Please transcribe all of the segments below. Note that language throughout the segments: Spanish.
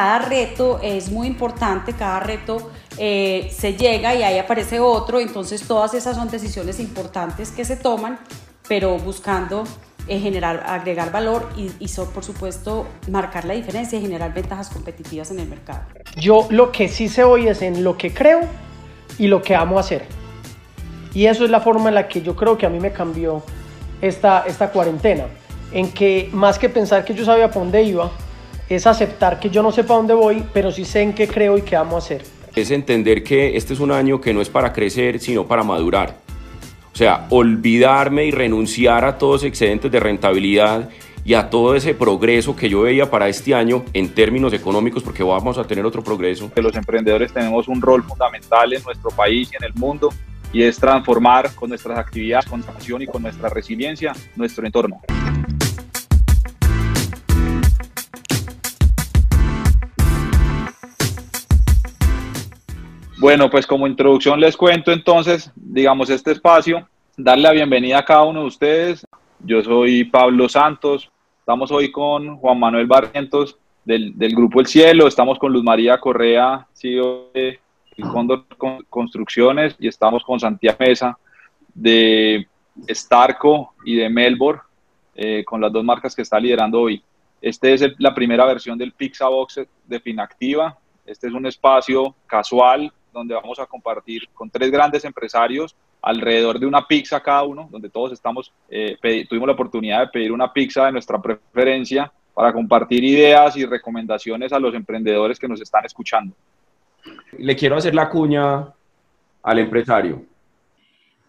cada reto es muy importante, cada reto eh, se llega y ahí aparece otro, entonces todas esas son decisiones importantes que se toman, pero buscando eh, generar, agregar valor y, y por supuesto marcar la diferencia y generar ventajas competitivas en el mercado. Yo lo que sí sé hoy es en lo que creo y lo que amo hacer. Y eso es la forma en la que yo creo que a mí me cambió esta, esta cuarentena, en que más que pensar que yo sabía para dónde iba, es aceptar que yo no sé para dónde voy, pero sí sé en qué creo y qué amo hacer. Es entender que este es un año que no es para crecer, sino para madurar o sea, olvidarme y renunciar a todos excedentes de rentabilidad y a todo ese progreso que yo veía para este año en términos económicos, porque vamos a tener otro progreso. Los emprendedores tenemos un rol fundamental en nuestro país y en el mundo y es transformar con nuestras actividades, con nuestra pasión y con nuestra resiliencia nuestro entorno. Bueno, pues como introducción les cuento entonces, digamos, este espacio, darle la bienvenida a cada uno de ustedes. Yo soy Pablo Santos, estamos hoy con Juan Manuel Barrientos del, Grupo El Cielo, estamos con Luz María Correa, CEO de Fondo Construcciones, y estamos con Santiago Mesa de Starco y de Melbourne, eh, con las dos marcas que está liderando hoy. Esta es la primera versión del Pixabox de Finactiva. Este es un espacio casual donde vamos a compartir con tres grandes empresarios alrededor de una pizza cada uno, donde todos estamos, eh, tuvimos la oportunidad de pedir una pizza de nuestra preferencia para compartir ideas y recomendaciones a los emprendedores que nos están escuchando. Le quiero hacer la cuña al empresario.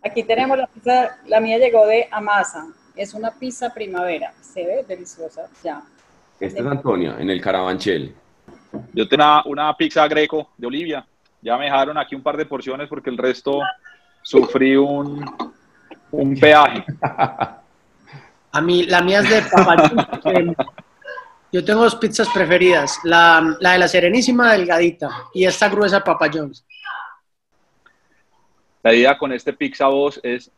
Aquí tenemos la pizza, la mía llegó de Amasa, es una pizza primavera, se ve deliciosa ya. Esta es Antonia, en el Carabanchel. Yo tengo una pizza greco de Olivia, ya me dejaron aquí un par de porciones porque el resto sufrí un, un peaje. A mí, la mía es de Papa Yo tengo dos pizzas preferidas, la, la, de la Serenísima delgadita y esta gruesa Papa John's. La idea con este Pizza Voz es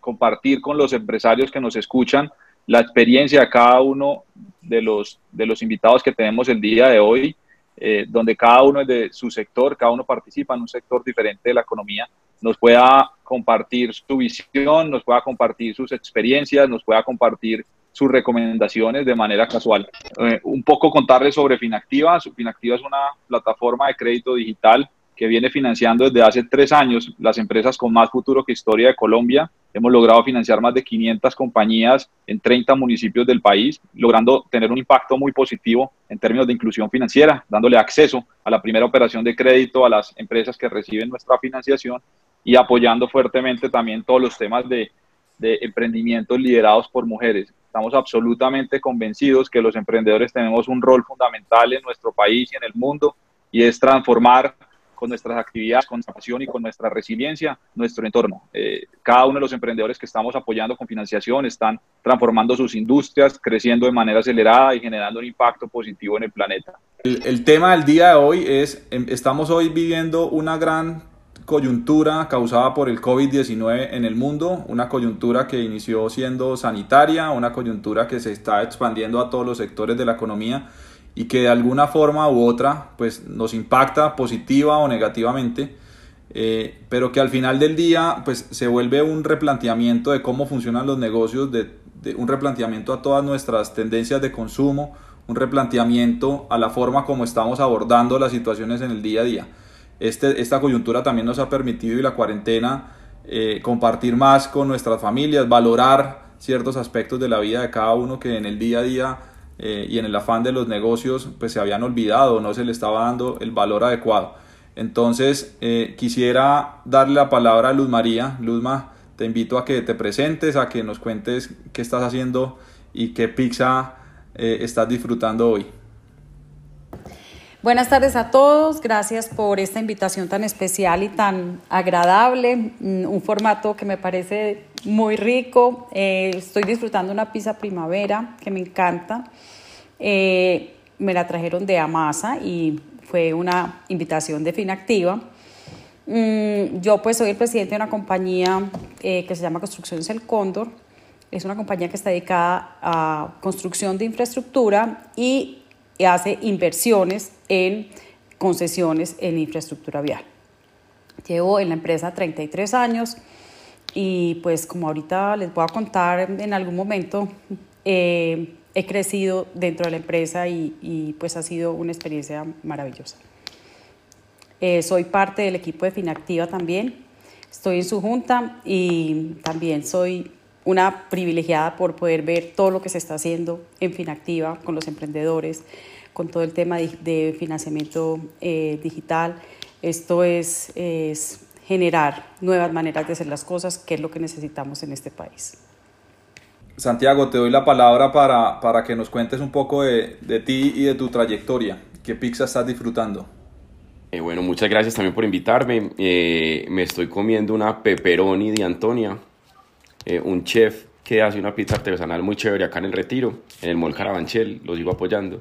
compartir con los empresarios que nos escuchan la experiencia de cada uno de los, de los invitados que tenemos el día de hoy eh, donde cada uno de su sector, cada uno participa en un sector diferente de la economía, nos pueda compartir su visión, nos pueda compartir sus experiencias, nos pueda compartir sus recomendaciones de manera casual. Eh, un poco contarles sobre Finactiva. Finactiva es una plataforma de crédito digital que viene financiando desde hace tres años las empresas con más futuro que historia de Colombia. Hemos logrado financiar más de 500 compañías en 30 municipios del país, logrando tener un impacto muy positivo en términos de inclusión financiera, dándole acceso a la primera operación de crédito a las empresas que reciben nuestra financiación y apoyando fuertemente también todos los temas de, de emprendimientos liderados por mujeres. Estamos absolutamente convencidos que los emprendedores tenemos un rol fundamental en nuestro país y en el mundo y es transformar con nuestras actividades, con nuestra pasión y con nuestra resiliencia, nuestro entorno. Eh, cada uno de los emprendedores que estamos apoyando con financiación están transformando sus industrias, creciendo de manera acelerada y generando un impacto positivo en el planeta. El, el tema del día de hoy es, em, estamos hoy viviendo una gran coyuntura causada por el COVID-19 en el mundo, una coyuntura que inició siendo sanitaria, una coyuntura que se está expandiendo a todos los sectores de la economía y que de alguna forma u otra pues nos impacta positiva o negativamente, eh, pero que al final del día pues se vuelve un replanteamiento de cómo funcionan los negocios, de, un replanteamiento a todas nuestras tendencias de consumo, un replanteamiento a la forma como estamos abordando las situaciones en el día a día. Este, esta coyuntura también nos ha permitido y la cuarentena eh, compartir más con nuestras familias, valorar ciertos aspectos de la vida de cada uno que en el día a día eh, y en el afán de los negocios pues se habían olvidado, no se le estaba dando el valor adecuado. Entonces eh, quisiera darle la palabra a Luz María. Luzma, te invito a que te presentes, a que nos cuentes qué estás haciendo y qué pizza eh, estás disfrutando hoy. Buenas tardes a todos, gracias por esta invitación tan especial y tan agradable, mm, un formato que me parece muy rico, estoy disfrutando una pizza primavera que me encanta. Eh, me la trajeron de Amasa y fue una invitación de Finactiva. Mm, yo pues soy el presidente de una compañía eh, que se llama Construcciones El Cóndor. Es una compañía que está dedicada a construcción de infraestructura y hace inversiones en concesiones en infraestructura vial. Llevo en la empresa 33 años y pues como ahorita les voy a contar en algún momento, eh, he crecido dentro de la empresa y, pues ha sido una experiencia maravillosa. Eh, soy parte del equipo de Finactiva también, estoy en su junta y también soy una privilegiada por poder ver todo lo que se está haciendo en Finactiva con los emprendedores, con todo el tema de, financiamiento eh, digital. Esto es, es generar nuevas maneras de hacer las cosas, que es lo que necesitamos en este país. Santiago, te doy la palabra para, para que nos cuentes un poco de, de, ti y de tu trayectoria. ¿Qué pizza estás disfrutando? Eh, bueno, muchas gracias también por invitarme. Eh, me estoy comiendo una pepperoni de Antonia, eh, un chef que hace una pizza artesanal muy chévere acá en el Retiro, en el Mall Carabanchel, lo sigo apoyando.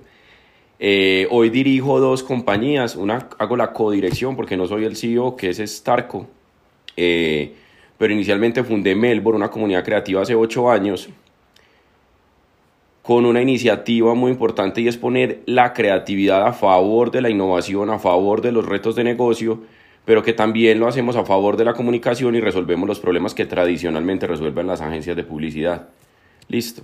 Eh, hoy dirijo dos compañías, una hago la codirección porque no soy el CEO, que es Starco, eh, pero inicialmente fundé Melbourne, una comunidad creativa hace ocho años, con una iniciativa muy importante y es poner la creatividad a favor de la innovación, a favor de los retos de negocio, pero que también lo hacemos a favor de la comunicación y resolvemos los problemas que tradicionalmente resuelven las agencias de publicidad. Listo.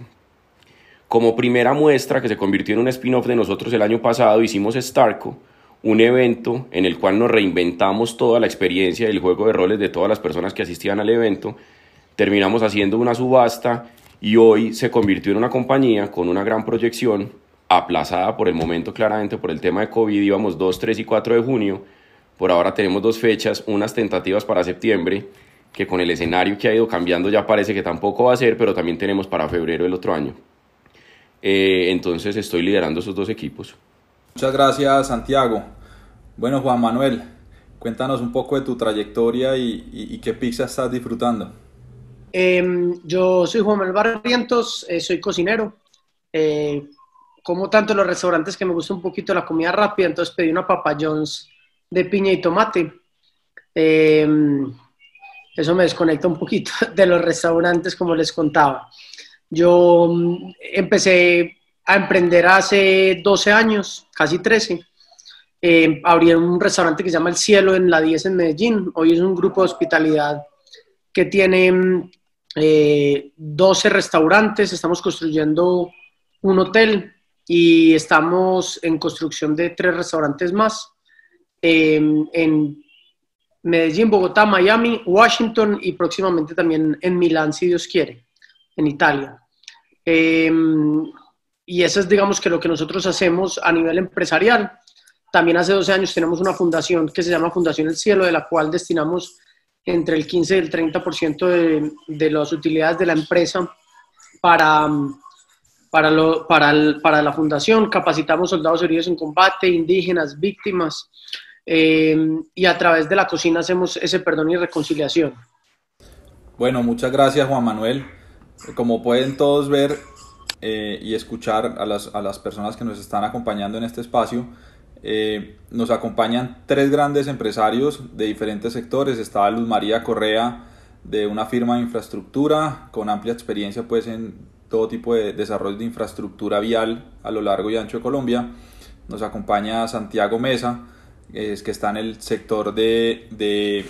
Como primera muestra, que se convirtió en un spin-off de nosotros el año pasado, hicimos Starco, un evento en el cual nos reinventamos toda la experiencia del juego de roles de todas las personas que asistían al evento. Terminamos haciendo una subasta y hoy se convirtió en una compañía con una gran proyección, aplazada por el momento claramente por el tema de COVID, íbamos 2, 3 y 4 de junio. Por ahora tenemos dos fechas, unas tentativas para septiembre, que con el escenario que ha ido cambiando ya parece que tampoco va a ser, pero también tenemos para febrero del otro año. Eh, entonces estoy liderando esos dos equipos. Muchas gracias Santiago. Bueno Juan Manuel, cuéntanos un poco de tu trayectoria y, qué pizza estás disfrutando. Em, yo soy Juan Manuel Barrientos, eh, soy cocinero. Eh, como tanto en los restaurantes que me gusta un poquito la comida rápida, entonces pedí una Papa John's de piña y tomate. Em, eso me desconecta un poquito de los restaurantes, como les contaba. Yo mm, empecé a emprender hace 12 años, casi 13. Eh, abrí un restaurante que se llama El Cielo en la 10 en Medellín. Hoy es un grupo de hospitalidad que tiene 12 mm, eh, restaurantes. Estamos construyendo un hotel y estamos en construcción de tres restaurantes más em, en Medellín, Bogotá, Miami, Washington y próximamente también en Milán, si Dios quiere, en Italia. Em, y eso es, digamos, que lo que nosotros hacemos a nivel empresarial. También hace 12 años tenemos una fundación que se llama Fundación El Cielo, de la cual destinamos entre el 15 y el 30% de, de las utilidades de la empresa para, para, lo, para, para, la fundación. Capacitamos soldados heridos en combate, indígenas, víctimas, em, y a través de la cocina hacemos ese perdón y reconciliación. Bueno, muchas gracias Juan Manuel. Como pueden todos ver eh, y escuchar a las, a las, personas que nos están acompañando en este espacio, eh, nos acompañan tres grandes empresarios de diferentes sectores. Está Luz María Correa de una firma de infraestructura con amplia experiencia pues en todo tipo de desarrollo de infraestructura vial a lo largo y ancho de Colombia. Nos acompaña Santiago Mesa, es que está en el sector de, de,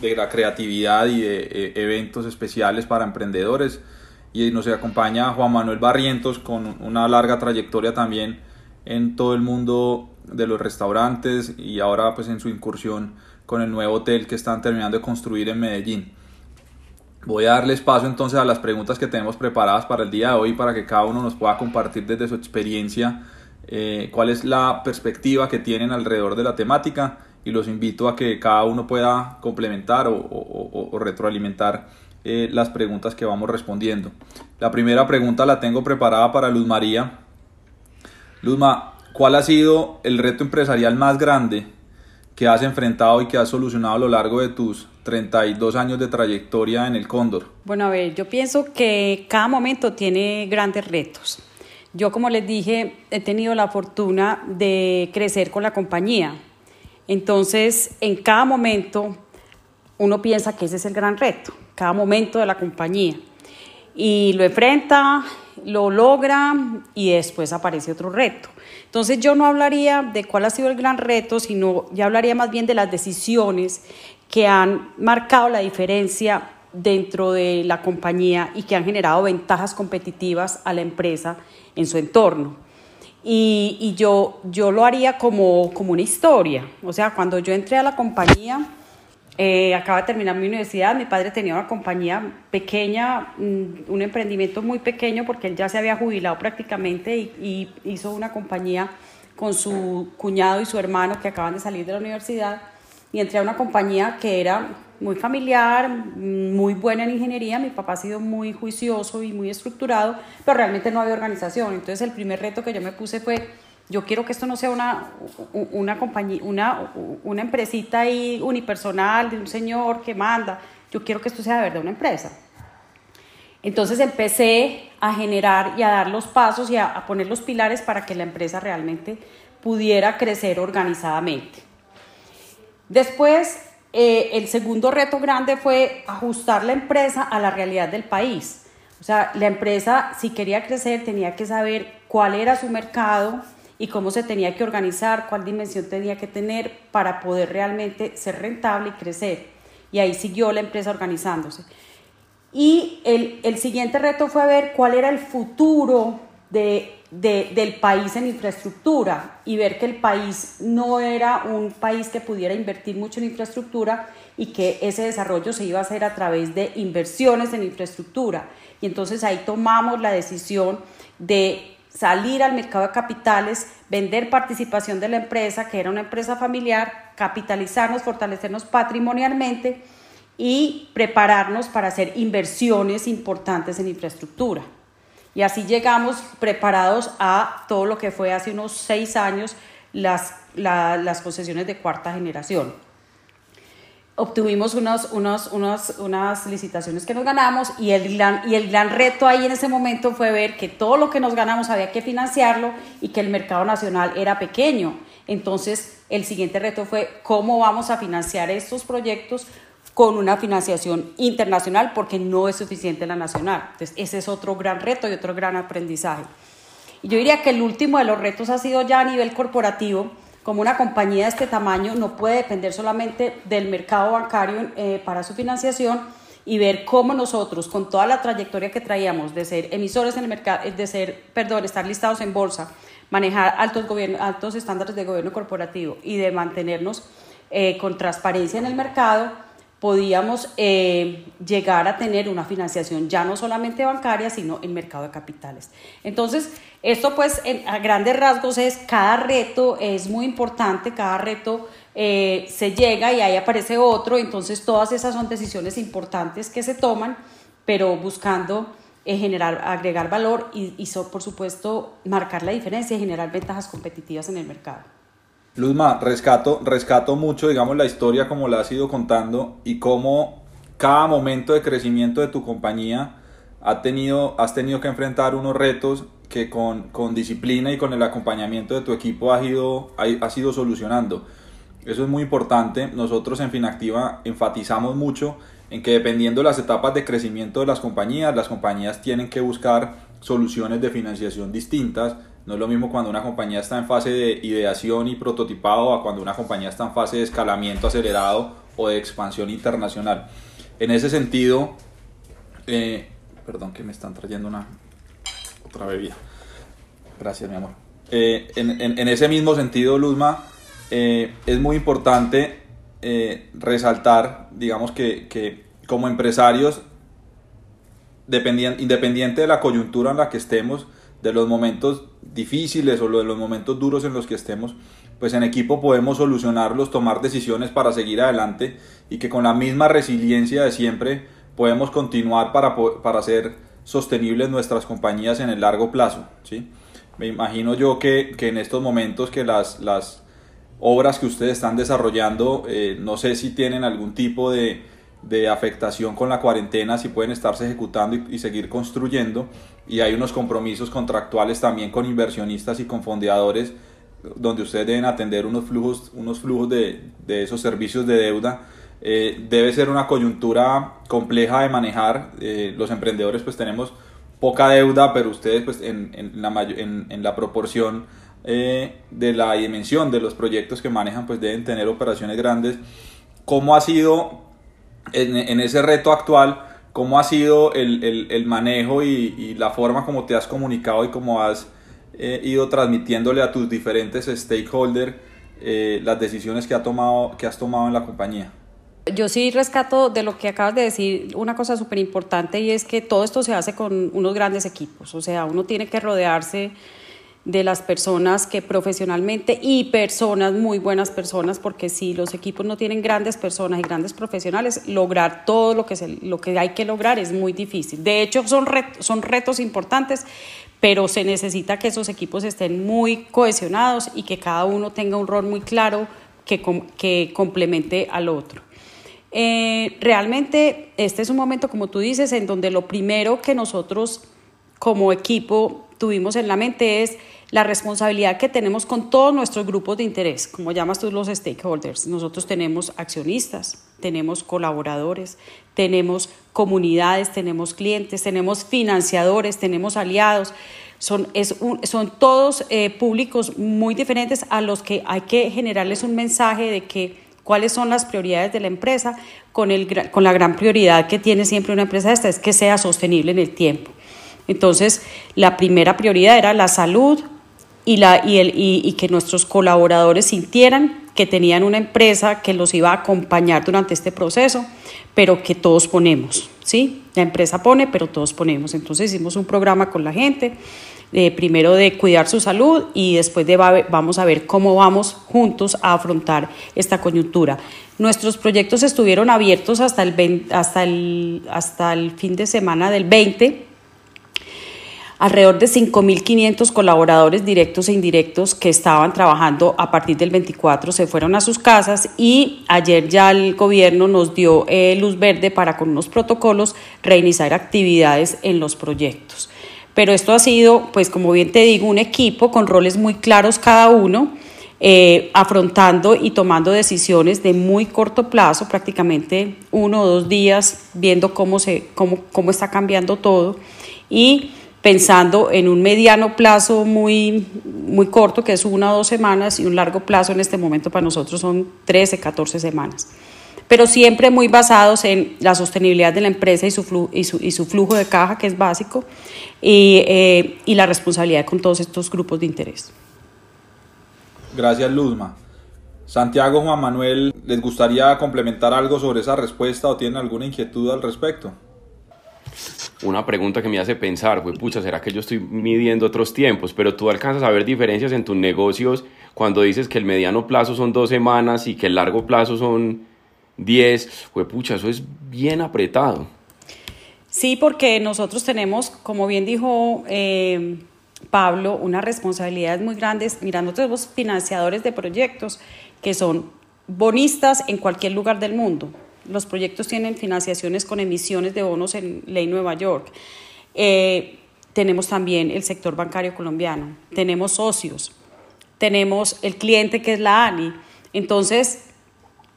de la creatividad y de eh, eventos especiales para emprendedores y nos acompaña Juan Manuel Barrientos con una larga trayectoria también en todo el mundo de los restaurantes y ahora pues en su incursión con el nuevo hotel que están terminando de construir en Medellín. Voy a darles paso entonces a las preguntas que tenemos preparadas para el día de hoy para que cada uno nos pueda compartir desde su experiencia eh, cuál es la perspectiva que tienen alrededor de la temática y los invito a que cada uno pueda complementar o, retroalimentar eh, las preguntas que vamos respondiendo. La primera pregunta la tengo preparada para Luz María. Luzma, ¿cuál ha sido el reto empresarial más grande que has enfrentado y que has solucionado a lo largo de tus 32 años de trayectoria en el Cóndor? Bueno, a ver, yo pienso que cada momento tiene grandes retos. Yo, como les dije, he tenido la fortuna de crecer con la compañía. Entonces, en cada momento, uno piensa que ese es el gran reto cada momento de la compañía. Y lo enfrenta lo logra y después aparece otro reto. Entonces yo no hablaría de cuál ha sido el gran reto, sino ya hablaría más bien de las decisiones que han marcado la diferencia dentro de la compañía y que han generado ventajas competitivas a la empresa en su entorno. Y, yo, yo lo haría como, como una historia. O sea, cuando yo entré a la compañía, eh, acaba de terminar mi universidad, mi padre tenía una compañía pequeña, mm, un emprendimiento muy pequeño porque él ya se había jubilado prácticamente y, y, hizo una compañía con su cuñado y su hermano que acaban de salir de la universidad y entré a una compañía que era muy familiar, muy buena en ingeniería, mi papá ha sido muy juicioso y muy estructurado, pero realmente no había organización, entonces el primer reto que yo me puse fue yo quiero que esto no sea una, una compañía, una, una empresita ahí unipersonal de un señor que manda. Yo quiero que esto sea de verdad una empresa. Entonces empecé a generar y a dar los pasos y a, poner los pilares para que la empresa realmente pudiera crecer organizadamente. Después, eh, el segundo reto grande fue ajustar la empresa a la realidad del país. O sea, la empresa, si quería crecer, tenía que saber cuál era su mercado, y cómo se tenía que organizar, cuál dimensión tenía que tener para poder realmente ser rentable y crecer. Y ahí siguió la empresa organizándose. Y el, el siguiente reto fue ver cuál era el futuro de, de, del país en infraestructura y ver que el país no era un país que pudiera invertir mucho en infraestructura y que ese desarrollo se iba a hacer a través de inversiones en infraestructura. Y entonces ahí tomamos la decisión de salir al mercado de capitales, vender participación de la empresa, que era una empresa familiar, capitalizarnos, fortalecernos patrimonialmente y prepararnos para hacer inversiones importantes en infraestructura. Y así llegamos preparados a todo lo que fue hace unos seis años las, las concesiones de cuarta generación obtuvimos unos, unas licitaciones que nos ganamos y el, gran, y el gran reto ahí en ese momento fue ver que todo lo que nos ganamos había que financiarlo y que el mercado nacional era pequeño. Entonces, el siguiente reto fue cómo vamos a financiar estos proyectos con una financiación internacional porque no es suficiente la nacional. Entonces, ese es otro gran reto y otro gran aprendizaje. Y yo diría que el último de los retos ha sido ya a nivel corporativo, como una compañía de este tamaño no puede depender solamente del mercado bancario eh, para su financiación y ver cómo nosotros, con toda la trayectoria que traíamos de ser emisores en el mercado, de ser, perdón, estar listados en bolsa, manejar altos, altos estándares de gobierno corporativo y de mantenernos eh, con transparencia en el mercado, podíamos eh, llegar a tener una financiación ya no solamente bancaria, sino en mercado de capitales. Entonces, esto pues a grandes rasgos es, cada reto es muy importante, cada reto eh, se llega y ahí aparece otro, entonces todas esas son decisiones importantes que se toman, pero buscando eh, generar, agregar valor y por supuesto marcar la diferencia y generar ventajas competitivas en el mercado. Luzma, rescato, rescato mucho, digamos, la historia como la has ido contando y cómo cada momento de crecimiento de tu compañía ha tenido, has tenido que enfrentar unos retos que con, con disciplina y con el acompañamiento de tu equipo has ido, has ido solucionando. Eso es muy importante. Nosotros en Finactiva enfatizamos mucho en que dependiendo de las etapas de crecimiento de las compañías, las compañías tienen que buscar soluciones de financiación distintas no es lo mismo cuando una compañía está en fase de ideación y prototipado a cuando una compañía está en fase de escalamiento acelerado o de expansión internacional. En ese sentido, eh, perdón que me están trayendo una otra bebida. Gracias, mi amor. Eh, en, ese mismo sentido, Luzma, eh, es muy importante resaltar, digamos que, que como empresarios, independiente de la coyuntura en la que estemos, de los momentos difíciles o de los momentos duros en los que estemos, pues en equipo podemos solucionarlos, tomar decisiones para seguir adelante y que con la misma resiliencia de siempre podemos continuar para, para hacer sostenibles nuestras compañías en el largo plazo. ¿sí? Me imagino yo que, que en estos momentos que las, las obras que ustedes están desarrollando, eh, no sé si tienen algún tipo de, de afectación con la cuarentena, si pueden estarse ejecutando y, seguir construyendo. Y hay unos compromisos contractuales también con inversionistas y con fondeadores, donde ustedes deben atender unos flujos, unos flujos de, de esos servicios de deuda. Eh, debe ser una coyuntura compleja de manejar. Eh, los emprendedores pues tenemos poca deuda, pero ustedes pues en, en la, en, en la proporción eh, de la dimensión de los proyectos que manejan pues deben tener operaciones grandes. ¿Cómo ha sido en, ese reto actual? ¿Cómo ha sido el, el, el manejo y, y, la forma como te has comunicado y cómo has eh, ido transmitiéndole a tus diferentes stakeholders eh, las decisiones que, ha tomado, que has tomado en la compañía? Yo sí rescato de lo que acabas de decir una cosa súper importante y es que todo esto se hace con unos grandes equipos, o sea, uno tiene que rodearse de las personas que profesionalmente y personas, muy buenas personas, porque si los equipos no tienen grandes personas y grandes profesionales, lograr todo lo que, se, lo que hay que lograr es muy difícil. De hecho, son, retos, son retos importantes, pero se necesita que esos equipos estén muy cohesionados y que cada uno tenga un rol muy claro que, que complemente al otro. Eh, realmente este es un momento, como tú dices, en donde lo primero que nosotros como equipo tuvimos en la mente es la responsabilidad que tenemos con todos nuestros grupos de interés, como llamas tú los stakeholders. Nosotros tenemos accionistas, tenemos colaboradores, tenemos comunidades, tenemos clientes, tenemos financiadores, tenemos aliados. Son, es son todos eh, públicos muy diferentes a los que hay que generarles un mensaje de que cuáles son las prioridades de la empresa, con, el, con la gran prioridad que tiene siempre una empresa esta, es que sea sostenible en el tiempo. Entonces, la primera prioridad era la salud, y, la, y, el, y, que nuestros colaboradores sintieran que tenían una empresa que los iba a acompañar durante este proceso, pero que todos ponemos, ¿sí? La empresa pone, pero todos ponemos. Entonces hicimos un programa con la gente, eh, primero de cuidar su salud y después de vamos a ver cómo vamos juntos a afrontar esta coyuntura. Nuestros proyectos estuvieron abiertos hasta el, hasta el, hasta el fin de semana del 20 alrededor de 5.500 colaboradores directos e indirectos que estaban trabajando a partir del 24 se fueron a sus casas y ayer ya el gobierno nos dio eh, luz verde para con unos protocolos reiniciar actividades en los proyectos. Pero esto ha sido, pues como bien te digo, un equipo con roles muy claros cada uno. Eh, afrontando y tomando decisiones de muy corto plazo, prácticamente uno o dos días, viendo cómo, se, cómo, cómo está cambiando todo. Y pensando en un mediano plazo muy, muy corto, que es una o dos semanas, y un largo plazo en este momento para nosotros son 13, 14 semanas. Pero siempre muy basados en la sostenibilidad de la empresa y su, flujo, y su, y su flujo de caja, que es básico, y, eh, y la responsabilidad con todos estos grupos de interés. Gracias, Luzma. Santiago, Juan Manuel, ¿les gustaría complementar algo sobre esa respuesta o tienen alguna inquietud al respecto? Una pregunta que me hace pensar, fue, pucha, ¿será que yo estoy midiendo otros tiempos? Pero tú alcanzas a ver diferencias en tus negocios cuando dices que el mediano plazo son dos semanas y que el largo plazo son diez, fue, pucha, eso es bien apretado. Sí, porque nosotros tenemos, como bien dijo eh, Pablo, unas responsabilidades muy grandes. Mira, nosotros somos financiadores de proyectos que son bonistas en cualquier lugar del mundo. Los proyectos tienen financiaciones con emisiones de bonos en Ley Nueva York. Eh, tenemos también el sector bancario colombiano, tenemos socios, tenemos el cliente que es la ANI. Entonces,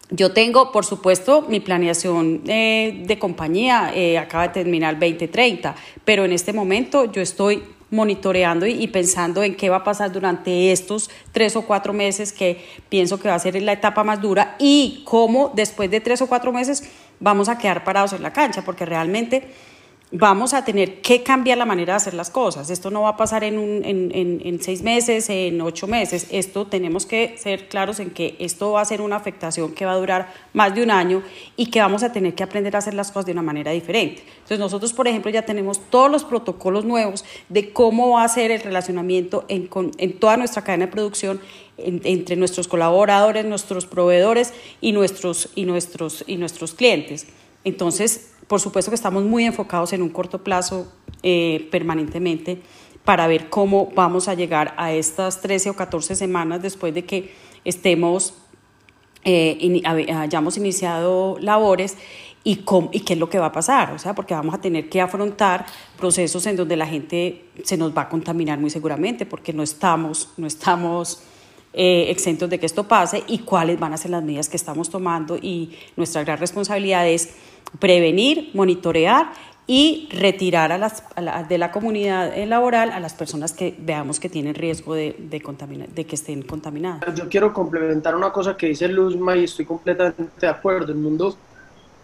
yo tengo, por supuesto, mi planeación eh, de compañía eh, acaba de terminar 2030, pero en este momento yo estoy monitoreando y, pensando en qué va a pasar durante estos tres o cuatro meses que pienso que va a ser la etapa más dura y cómo después de tres o cuatro meses vamos a quedar parados en la cancha, porque realmente vamos a tener que cambiar la manera de hacer las cosas. Esto no va a pasar en, un, en, en, en, seis meses, en ocho meses. Esto tenemos que ser claros en que esto va a ser una afectación que va a durar más de un año y que vamos a tener que aprender a hacer las cosas de una manera diferente. Entonces nosotros, por ejemplo, ya tenemos todos los protocolos nuevos de cómo va a ser el relacionamiento en, en toda nuestra cadena de producción entre nuestros colaboradores, nuestros proveedores y nuestros, y nuestros, y nuestros clientes. Entonces, por supuesto que estamos muy enfocados en un corto plazo eh, permanentemente para ver cómo vamos a llegar a estas 13 o 14 semanas después de que estemos, eh, hayamos iniciado labores y, y qué es lo que va a pasar, o sea, porque vamos a tener que afrontar procesos en donde la gente se nos va a contaminar muy seguramente porque no estamos, no estamos eh, exentos de que esto pase y cuáles van a ser las medidas que estamos tomando y nuestra gran responsabilidad es prevenir, monitorear y retirar a las, de la comunidad laboral a las personas que veamos que tienen riesgo de, de, de que estén contaminadas. Yo quiero complementar una cosa que dice Luzma y estoy completamente de acuerdo. El mundo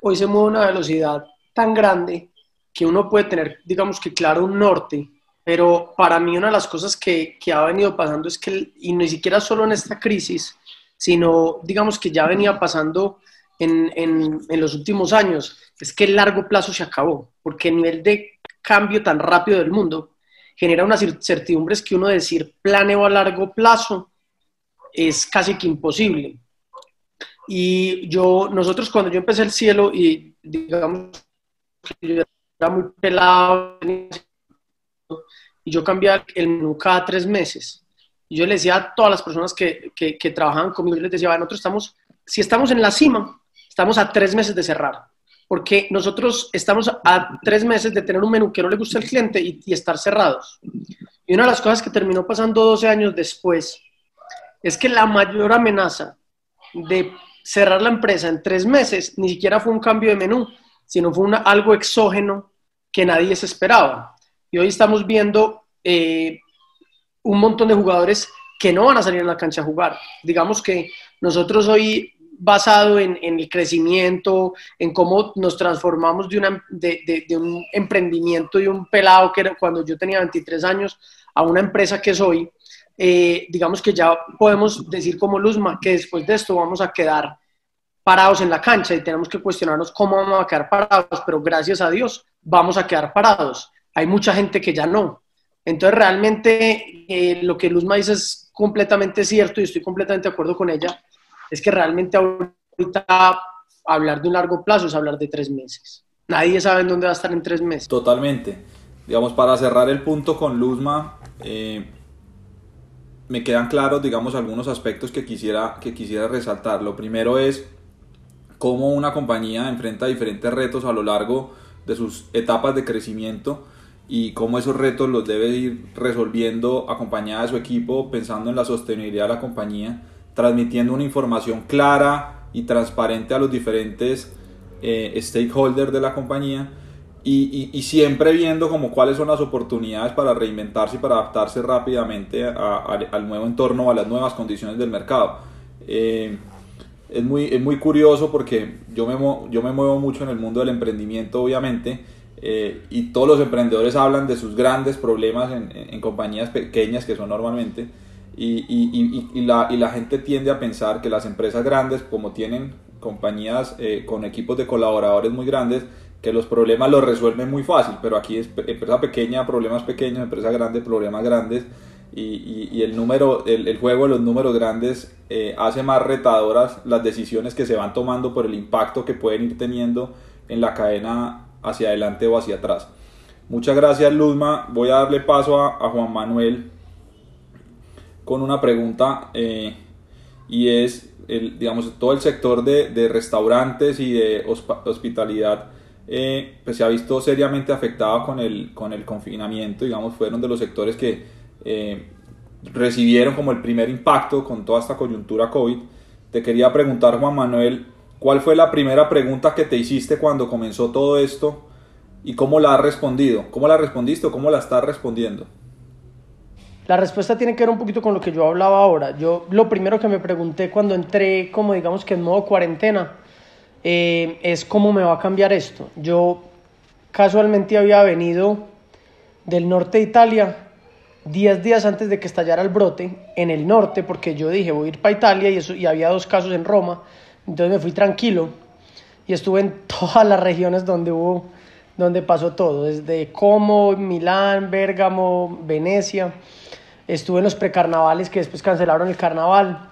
hoy se mueve a una velocidad tan grande que uno puede tener, digamos que claro, un norte, pero para mí una de las cosas que, que ha venido pasando es que, y ni siquiera solo en esta crisis, sino digamos que ya venía pasando en, en, en, los últimos años, es que el largo plazo se acabó, porque el nivel de cambio tan rápido del mundo genera unas certidumbres que uno decir planeo a largo plazo es casi que imposible. Y yo, nosotros cuando yo empecé el cielo y digamos que yo era muy pelado y yo cambiaba el menú cada tres meses. Y yo le decía a todas las personas que, que, que trabajaban conmigo, yo les decía, nosotros estamos, si estamos en la cima, estamos a tres meses de cerrar, porque nosotros estamos a tres meses de tener un menú que no le gusta al cliente y, y estar cerrados. Y una de las cosas que terminó pasando 12 años después es que la mayor amenaza de cerrar la empresa en tres meses ni siquiera fue un cambio de menú, sino fue una, algo exógeno que nadie se esperaba. Y hoy estamos viendo eh, un montón de jugadores que no van a salir a la cancha a jugar. Digamos que nosotros hoy, basado en, el crecimiento, en cómo nos transformamos de, una, de, un emprendimiento y un pelado que era cuando yo tenía 23 años a una empresa que soy, eh, digamos que ya podemos decir como Luzma que después de esto vamos a quedar parados en la cancha y tenemos que cuestionarnos cómo vamos a quedar parados, pero gracias a Dios vamos a quedar parados. Hay mucha gente que ya no. Entonces realmente eh, lo que Luzma dice es completamente cierto y estoy completamente de acuerdo con ella, es que realmente ahorita hablar de un largo plazo es hablar de tres meses. Nadie sabe en dónde va a estar en tres meses. Totalmente. Digamos, para cerrar el punto con Luzma, eh, me quedan claros, digamos, algunos aspectos que quisiera, que quisiera resaltar. Lo primero es cómo una compañía enfrenta diferentes retos a lo largo de sus etapas de crecimiento y cómo esos retos los debe ir resolviendo acompañada de su equipo, pensando en la sostenibilidad de la compañía, transmitiendo una información clara y transparente a los diferentes eh, stakeholders de la compañía y, y, y, siempre viendo como cuáles son las oportunidades para reinventarse y para adaptarse rápidamente a, a, al nuevo entorno, a las nuevas condiciones del mercado. Eh, es, muy, es muy curioso porque yo me, yo me muevo mucho en el mundo del emprendimiento, obviamente, eh, y todos los emprendedores hablan de sus grandes problemas en, en compañías pequeñas que son normalmente, y, y, y, la, y la gente tiende a pensar que las empresas grandes, como tienen compañías eh, con equipos de colaboradores muy grandes, que los problemas los resuelven muy fácil, pero aquí es empresa pequeña, problemas pequeños, empresa grande, problemas grandes, y el, número, el, el, juego de los números grandes eh, hace más retadoras las decisiones que se van tomando por el impacto que pueden ir teniendo en la cadena hacia adelante o hacia atrás. Muchas gracias Luzma, voy a darle paso a, Juan Manuel con una pregunta eh, y es, el, digamos, todo el sector de, de restaurantes y de hospitalidad eh, pues se ha visto seriamente afectado con el, con el confinamiento, digamos, fueron de los sectores que eh, recibieron como el primer impacto con toda esta coyuntura COVID. Te quería preguntar, Juan Manuel, ¿cuál fue la primera pregunta que te hiciste cuando comenzó todo esto y cómo la has respondido? ¿Cómo la respondiste o cómo la estás respondiendo? La respuesta tiene que ver un poquito con lo que yo hablaba ahora. Yo lo primero que me pregunté cuando entré, como digamos que en modo cuarentena, eh, es cómo me va a cambiar esto. Yo casualmente había venido del norte de Italia 10 días antes de que estallara el brote en el norte, porque yo dije voy a ir para Italia y, eso, y había dos casos en Roma, entonces me fui tranquilo y estuve en todas las regiones donde hubo, donde pasó todo, desde Como, Milán, Bérgamo, Venecia, estuve en los precarnavales que después cancelaron el carnaval,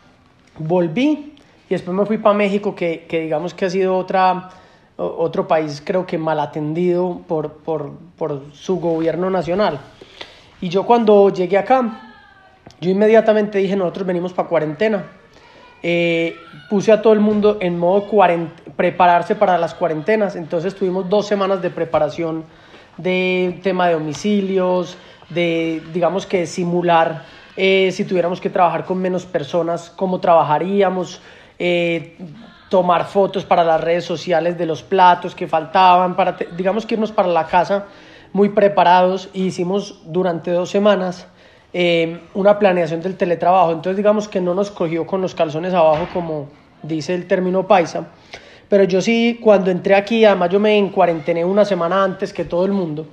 volví y después me fui para México, que, que, digamos que ha sido otra, otro país creo que mal atendido por, por, por su gobierno nacional. Y yo cuando llegué acá, yo inmediatamente dije, nosotros venimos para cuarentena. Eh, puse a todo el mundo en modo prepararse para las cuarentenas. Entonces tuvimos dos semanas de preparación de tema de domicilios, de digamos que simular eh, si tuviéramos que trabajar con menos personas, cómo trabajaríamos, eh, tomar fotos para las redes sociales de los platos que faltaban, para, digamos que irnos para la casa muy preparados y hicimos durante dos semanas eh, una planeación del teletrabajo. Entonces digamos que no nos cogió con los calzones abajo como dice el término paisa. Pero yo sí, cuando entré aquí, además yo me encuarentené una semana antes que todo el mundo,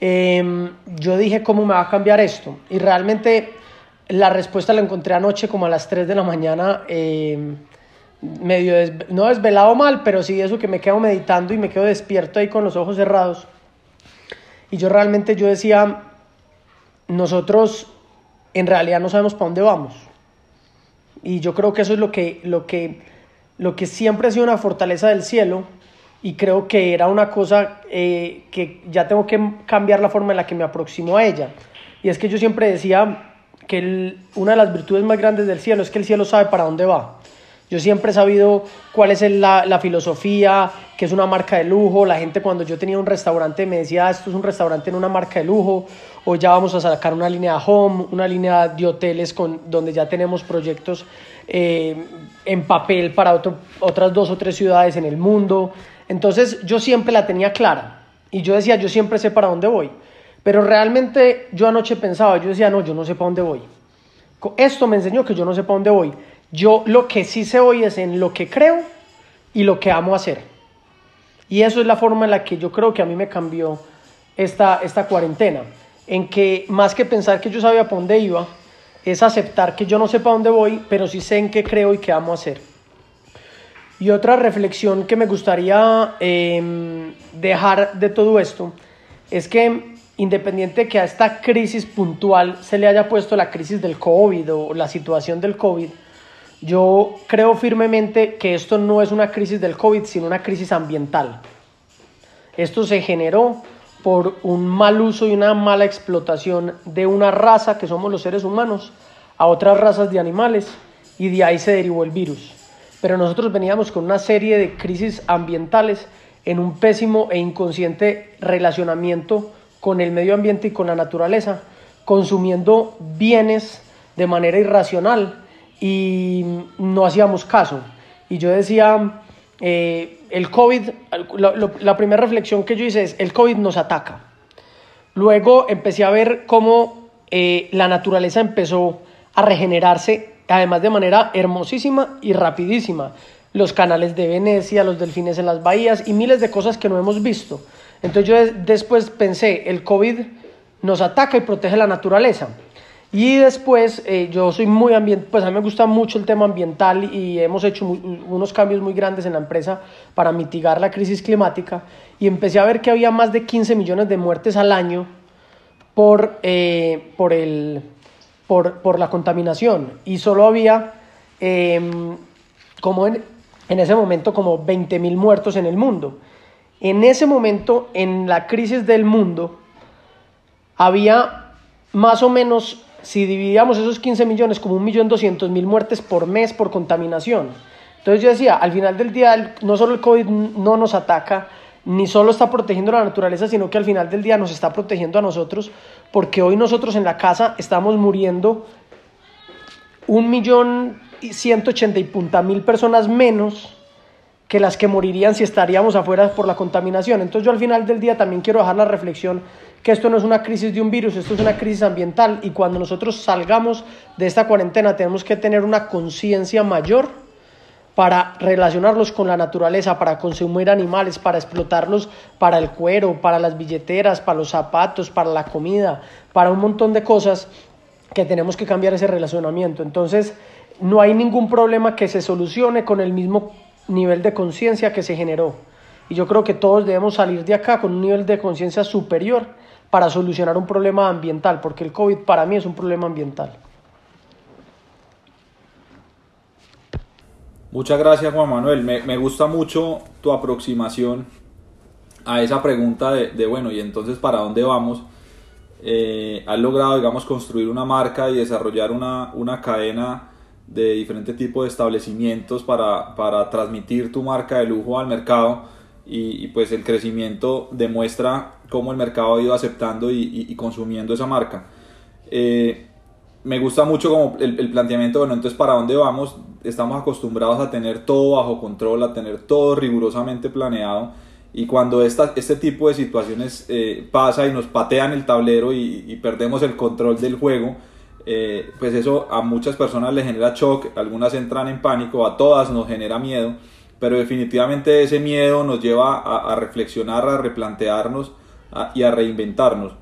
em, yo dije cómo me va a cambiar esto. Y realmente la respuesta la encontré anoche como a las 3 de la mañana, em, medio, no desvelado mal, pero sí eso que me quedo meditando y me quedo despierto ahí con los ojos cerrados. Y yo realmente yo decía, nosotros en realidad no sabemos para dónde vamos. Y yo creo que eso es lo que, lo que, lo que siempre ha sido una fortaleza del cielo y creo que era una cosa eh, que ya tengo que cambiar la forma en la que me aproximo a ella. Y es que yo siempre decía que una de las virtudes más grandes del cielo es que el cielo sabe para dónde va. Yo siempre he sabido cuál es la, la, filosofía, que es una marca de lujo. La gente cuando yo tenía un restaurante me decía, ah, esto es un restaurante en una marca de lujo, o ya vamos a sacar una línea home, una línea de hoteles con, donde ya tenemos proyectos eh, en papel para otras dos o tres ciudades en el mundo. Entonces yo siempre la tenía clara y yo decía, yo siempre sé para dónde voy. Pero realmente yo anoche pensaba, yo decía, no, yo no sé para dónde voy. Esto me enseñó que yo no sé para dónde voy yo lo que sí sé hoy es en lo que creo y lo que amo hacer. Y eso es la forma en la que yo creo que a mí me cambió esta, esta cuarentena. En que más que pensar que yo sabía para dónde iba, es aceptar que yo no sé para dónde voy, pero sí sé en qué creo y qué amo hacer. Y otra reflexión que me gustaría em, dejar de todo esto es que independiente de que a esta crisis puntual se le haya puesto la crisis del COVID o la situación del COVID, yo creo firmemente que esto no es una crisis del COVID, sino una crisis ambiental. Esto se generó por un mal uso y una mala explotación de una raza que somos los seres humanos a otras razas de animales y de ahí se derivó el virus. Pero nosotros veníamos con una serie de crisis ambientales en un pésimo e inconsciente relacionamiento con el medio ambiente y con la naturaleza, consumiendo bienes de manera irracional y no hacíamos caso. Y yo decía, eh, el COVID, la primera reflexión que yo hice es, el COVID nos ataca. Luego empecé a ver cómo eh, la naturaleza empezó a regenerarse, además de manera hermosísima y rapidísima. Los canales de Venecia, los delfines en las bahías y miles de cosas que no hemos visto. Entonces yo después pensé, el COVID nos ataca y protege la naturaleza. Y después, eh, yo soy muy ambiental, pues a mí me gusta mucho el tema ambiental y hemos hecho unos cambios muy grandes en la empresa para mitigar la crisis climática y empecé a ver que había más de 15 millones de muertes al año por, eh, por, el, por, por, la contaminación y solo había em, como en, en ese momento como 20 mil muertos en el mundo. En ese momento, en la crisis del mundo, había más o menos si dividíamos esos 15 millones como 1.200.000 muertes por mes por contaminación. Entonces yo decía, al final del día, no solo el COVID no nos ataca, ni solo está protegiendo la naturaleza, sino que al final del día nos está protegiendo a nosotros, porque hoy nosotros en la casa estamos muriendo un millón y y punta mil personas menos que las que morirían si estaríamos afuera por la contaminación. Entonces yo al final del día también quiero dejar la reflexión que esto no es una crisis de un virus, esto es una crisis ambiental y cuando nosotros salgamos de esta cuarentena tenemos que tener una conciencia mayor para relacionarlos con la naturaleza, para consumir animales, para explotarlos para el cuero, para las billeteras, para los zapatos, para la comida, para un montón de cosas que tenemos que cambiar ese relacionamiento. Entonces, no hay ningún problema que se solucione con el mismo nivel de conciencia que se generó. Y yo creo que todos debemos salir de acá con un nivel de conciencia superior para solucionar un problema ambiental, porque el COVID para mí es un problema ambiental. Muchas gracias Juan Manuel, me, gusta mucho tu aproximación a esa pregunta de, bueno, y entonces para dónde vamos. Eh, has logrado, digamos, construir una marca y desarrollar una, una cadena de diferentes tipos de establecimientos para, para transmitir tu marca de lujo al mercado y, pues el crecimiento demuestra cómo el mercado ha ido aceptando y, consumiendo esa marca. Eh, me gusta mucho como el, el, planteamiento, bueno, entonces para dónde vamos, estamos acostumbrados a tener todo bajo control, a tener todo rigurosamente planeado y cuando esta, este tipo de situaciones eh, pasa y nos patean el tablero y, perdemos el control del juego, eh, pues eso a muchas personas les genera shock, algunas entran en pánico, a todas nos genera miedo, pero definitivamente ese miedo nos lleva a, reflexionar, a replantearnos y a reinventarnos.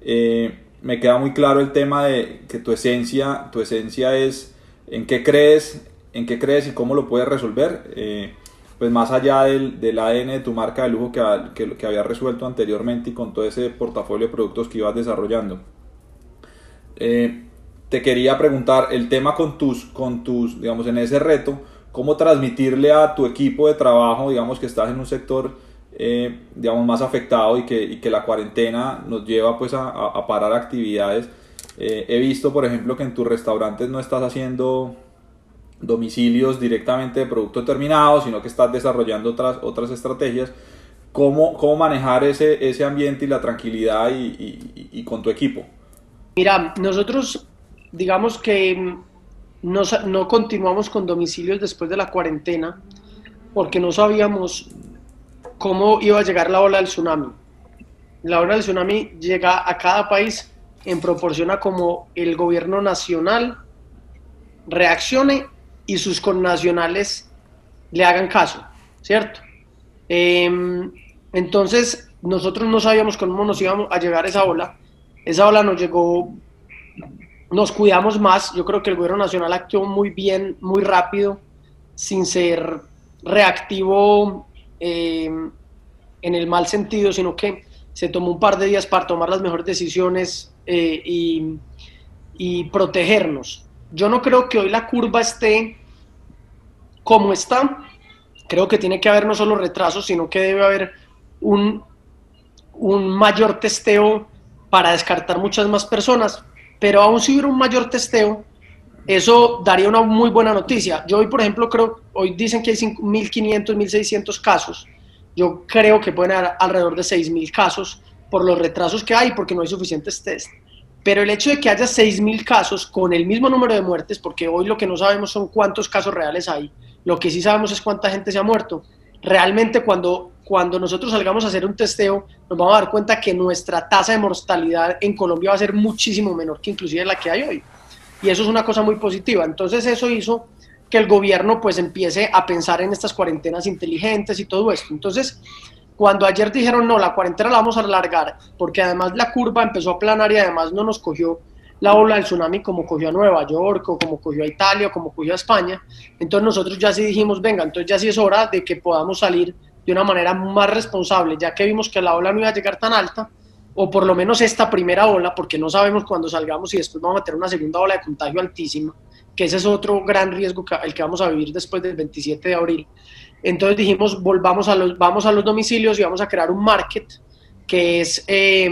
Eh, me queda muy claro el tema de que tu esencia, tu esencia es en qué crees, en qué crees y cómo lo puedes resolver. Eh, pues más allá del, del, ADN de tu marca de lujo que, que, que había resuelto anteriormente y con todo ese portafolio de productos que ibas desarrollando. Eh, te quería preguntar el tema con tus, con tus, digamos, en ese reto, cómo transmitirle a tu equipo de trabajo, digamos, que estás en un sector eh, digamos, más afectado y que, que, la cuarentena nos lleva pues a, parar actividades. Eh, he visto, por ejemplo, que en tus restaurantes no estás haciendo domicilios directamente de producto terminado, sino que estás desarrollando otras, otras estrategias. ¿Cómo, cómo manejar ese, ese ambiente y la tranquilidad y con tu equipo? Mira, nosotros digamos que no, no continuamos con domicilios después de la cuarentena porque no sabíamos cómo iba a llegar la ola del tsunami. La ola del tsunami llega a cada país en proporción a cómo el gobierno nacional reaccione y sus connacionales le hagan caso, ¿cierto? Eh, entonces, nosotros no sabíamos cómo nos íbamos a llegar esa ola. Esa ola nos llegó, nos cuidamos más. Yo creo que el gobierno nacional actuó muy bien, muy rápido, sin ser reactivo eh, en el mal sentido, sino que se tomó un par de días para tomar las mejores decisiones eh, y, protegernos. Yo no creo que hoy la curva esté como está. Creo que tiene que haber no solo retrasos, sino que debe haber un mayor testeo para descartar muchas más personas. Pero aún si hubiera un mayor testeo, eso daría una muy buena noticia. Yo hoy, por ejemplo, creo, hoy dicen que hay 1.500, 1.600 casos. Yo creo que pueden haber alrededor de 6.000 casos por los retrasos que hay, porque no hay suficientes test. Pero el hecho de que haya 6.000 casos con el mismo número de muertes, porque hoy lo que no sabemos son cuántos casos reales hay, lo que sí sabemos es cuánta gente se ha muerto. Realmente cuando, cuando nosotros salgamos a hacer un testeo, nos vamos a dar cuenta que nuestra tasa de mortalidad en Colombia va a ser muchísimo menor que inclusive la que hay hoy y eso es una cosa muy positiva. Entonces eso hizo que el gobierno pues empiece a pensar en estas cuarentenas inteligentes y todo esto. Entonces, cuando ayer dijeron, no, la cuarentena la vamos a alargar, porque además la curva empezó a planar y además no nos cogió la ola del tsunami como cogió a Nueva York o como cogió a Italia o como cogió a España, entonces nosotros ya sí dijimos, venga, entonces ya sí es hora de que podamos salir de una manera más responsable, ya que vimos que la ola no iba a llegar tan alta, o por lo menos esta primera ola, porque no sabemos cuándo salgamos y después vamos a tener una segunda ola de contagio altísima, que ese es otro gran riesgo que, el que vamos a vivir después del 27 de abril. Entonces dijimos, volvamos a los, vamos a los domicilios y vamos a crear un market, que es, eh,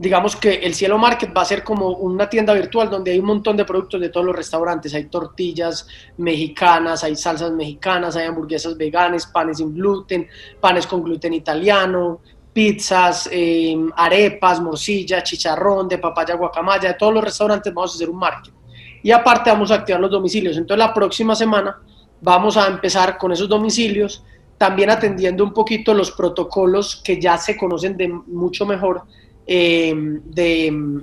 digamos que el Cielo Market va a ser como una tienda virtual donde hay un montón de productos de todos los restaurantes, hay tortillas mexicanas, hay salsas mexicanas, hay hamburguesas veganas, panes sin gluten, panes con gluten italiano, pizzas, eh, arepas, morcilla, chicharrón, de papaya, guacamaya, de todos los restaurantes vamos a hacer un market. Y aparte vamos a activar los domicilios. Entonces la próxima semana vamos a empezar con esos domicilios, también atendiendo un poquito los protocolos que ya se conocen de mucho mejor, eh, de,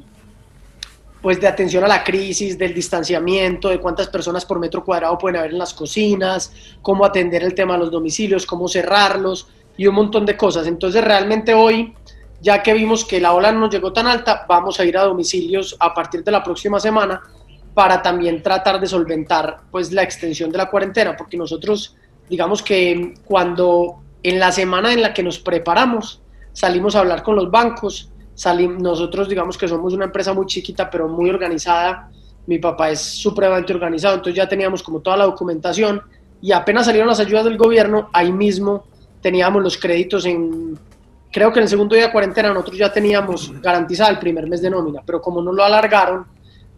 pues de atención a la crisis, del distanciamiento, de cuántas personas por metro cuadrado pueden haber en las cocinas, cómo atender el tema de los domicilios, cómo cerrarlos, y un montón de cosas. Entonces realmente hoy, ya que vimos que la ola no llegó tan alta, vamos a ir a domicilios a partir de la próxima semana para también tratar de solventar pues la extensión de la cuarentena, porque nosotros digamos que cuando en la semana en la que nos preparamos salimos a hablar con los bancos, salimos, nosotros digamos que somos una empresa muy chiquita pero muy organizada, mi papá es supremamente organizado, entonces ya teníamos como toda la documentación y apenas salieron las ayudas del gobierno, ahí mismo teníamos los créditos en, creo que en el segundo día de cuarentena nosotros ya teníamos garantizado el primer mes de nómina, pero como no lo alargaron,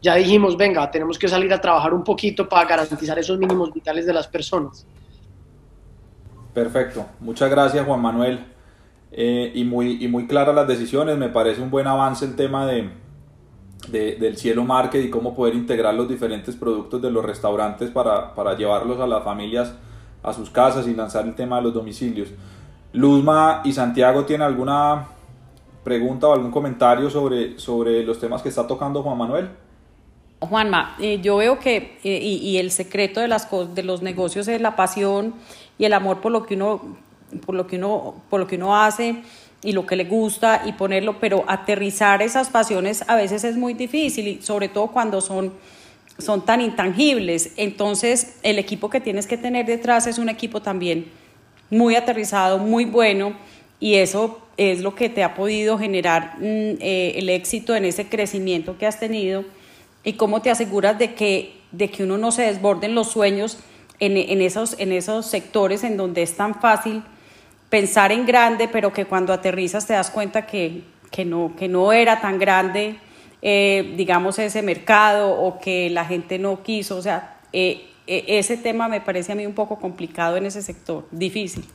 ya dijimos, venga, tenemos que salir a trabajar un poquito para garantizar esos mínimos vitales de las personas. Perfecto, muchas gracias Juan Manuel. Eh, y, muy, y muy claras las decisiones, me parece un buen avance el tema de, del cielo market y cómo poder integrar los diferentes productos de los restaurantes para, para llevarlos a las familias a sus casas y lanzar el tema de los domicilios. Luzma y Santiago tienen alguna pregunta o algún comentario sobre, sobre los temas que está tocando Juan Manuel. Juanma, eh, yo veo que eh, y, el secreto de las de los negocios es la pasión y el amor por lo que uno por lo que uno por lo que uno hace y lo que le gusta y ponerlo, pero aterrizar esas pasiones a veces es muy difícil y sobre todo cuando son son tan intangibles. Entonces, el equipo que tienes que tener detrás es un equipo también muy aterrizado, muy bueno, y eso es lo que te ha podido generar mm, eh, el éxito en ese crecimiento que has tenido y cómo te aseguras de que, de que uno no se desborden los sueños en, en, esos, en esos sectores en donde es tan fácil pensar en grande, pero que cuando aterrizas te das cuenta que, que, no, que no era tan grande eh, digamos, ese mercado o que la gente no quiso. O sea, eh, eh, ese tema me parece a mí un poco complicado en ese sector, difícil.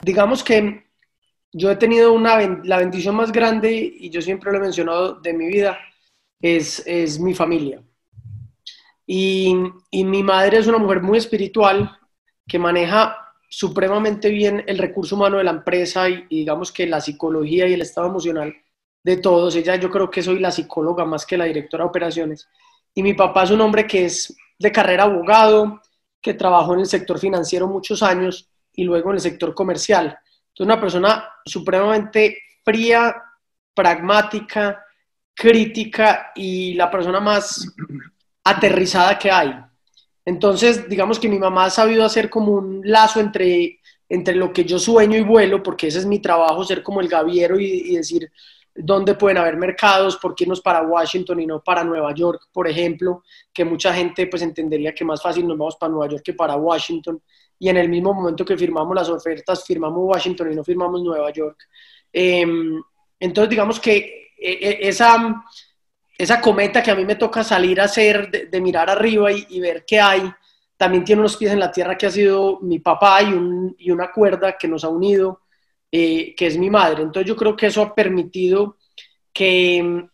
Digamos que yo he tenido una, la bendición más grande, y yo siempre lo he mencionado de mi vida, es, es mi familia. Y, y mi madre es una mujer muy espiritual que maneja supremamente bien el recurso humano de la empresa y, digamos que la psicología y el estado emocional de todos. Ella yo creo que soy la psicóloga más que la directora de operaciones. Y mi papá es un hombre que es de carrera abogado, que trabajó en el sector financiero muchos años y luego en el sector comercial. Entonces una persona supremamente fría, pragmática, crítica y la persona más aterrizada que hay. Entonces, digamos que mi mamá ha sabido hacer como un lazo entre, entre lo que yo sueño y vuelo, porque ese es mi trabajo, ser como el gaviero y, decir, dónde pueden haber mercados, por qué irnos para Washington y no para Nueva York, por ejemplo, que mucha gente pues entendería que más fácil nos vamos para Nueva York que para Washington, y en el mismo momento que firmamos las ofertas, firmamos Washington y no firmamos Nueva York. Em, entonces, digamos que e, e, esa, esa cometa que a mí me toca salir a hacer, de, mirar arriba y, ver qué hay, también tiene unos pies en la tierra que ha sido mi papá y, un, y una cuerda que nos ha unido eh, que es mi madre. Entonces yo creo que eso ha permitido que mm,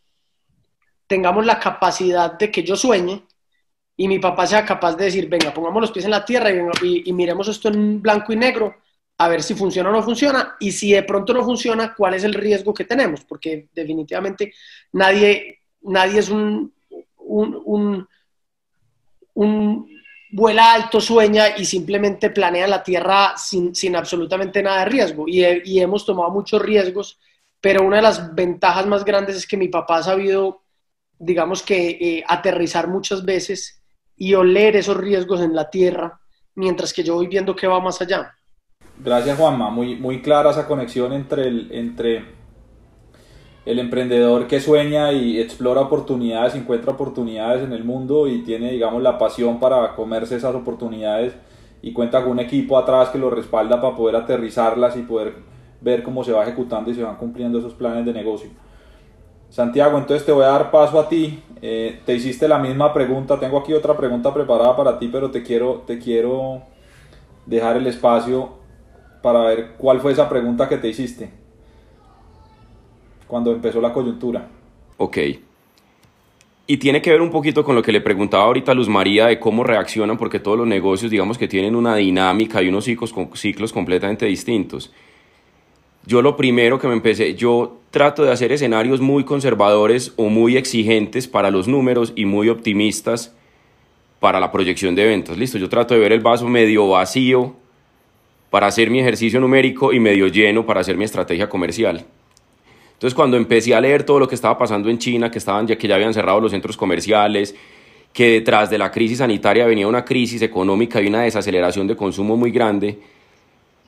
tengamos la capacidad de que yo sueñe y mi papá sea capaz de decir, venga, pongamos los pies en la tierra y, miremos esto en blanco y negro, a ver si funciona o no funciona, y si de pronto no funciona, cuál es el riesgo que tenemos, porque definitivamente nadie, nadie es un, un, un vuela alto, sueña y simplemente planea la Tierra sin, sin absolutamente nada de riesgo. Y, y, hemos tomado muchos riesgos, pero una de las ventajas más grandes es que mi papá ha sabido, digamos que, eh, aterrizar muchas veces y oler esos riesgos en la Tierra, mientras que yo voy viendo que va más allá. Gracias Juanma, muy, muy clara esa conexión entre, el, entre el emprendedor que sueña y explora oportunidades, encuentra oportunidades en el mundo y tiene, digamos, la pasión para comerse esas oportunidades y cuenta con un equipo atrás que lo respalda para poder aterrizarlas y poder ver cómo se va ejecutando y se van cumpliendo esos planes de negocio. Santiago, entonces te voy a dar paso a ti. Eh, te hiciste la misma pregunta. Tengo aquí otra pregunta preparada para ti, pero te quiero, te quiero dejar el espacio para ver cuál fue esa pregunta que te hiciste cuando empezó la coyuntura. Ok. Y tiene que ver un poquito con lo que le preguntaba ahorita Luz María de cómo reaccionan, porque todos los negocios, digamos que tienen una dinámica y unos ciclos, ciclos completamente distintos. Yo lo primero que me empecé, yo trato de hacer escenarios muy conservadores o muy exigentes para los números y muy optimistas para la proyección de ventas. Listo, yo trato de ver el vaso medio vacío para hacer mi ejercicio numérico y medio lleno para hacer mi estrategia comercial. Entonces cuando empecé a leer todo lo que estaba pasando en China, que, estaban, que ya habían cerrado los centros comerciales, que detrás de la crisis sanitaria venía una crisis económica y una desaceleración de consumo muy grande,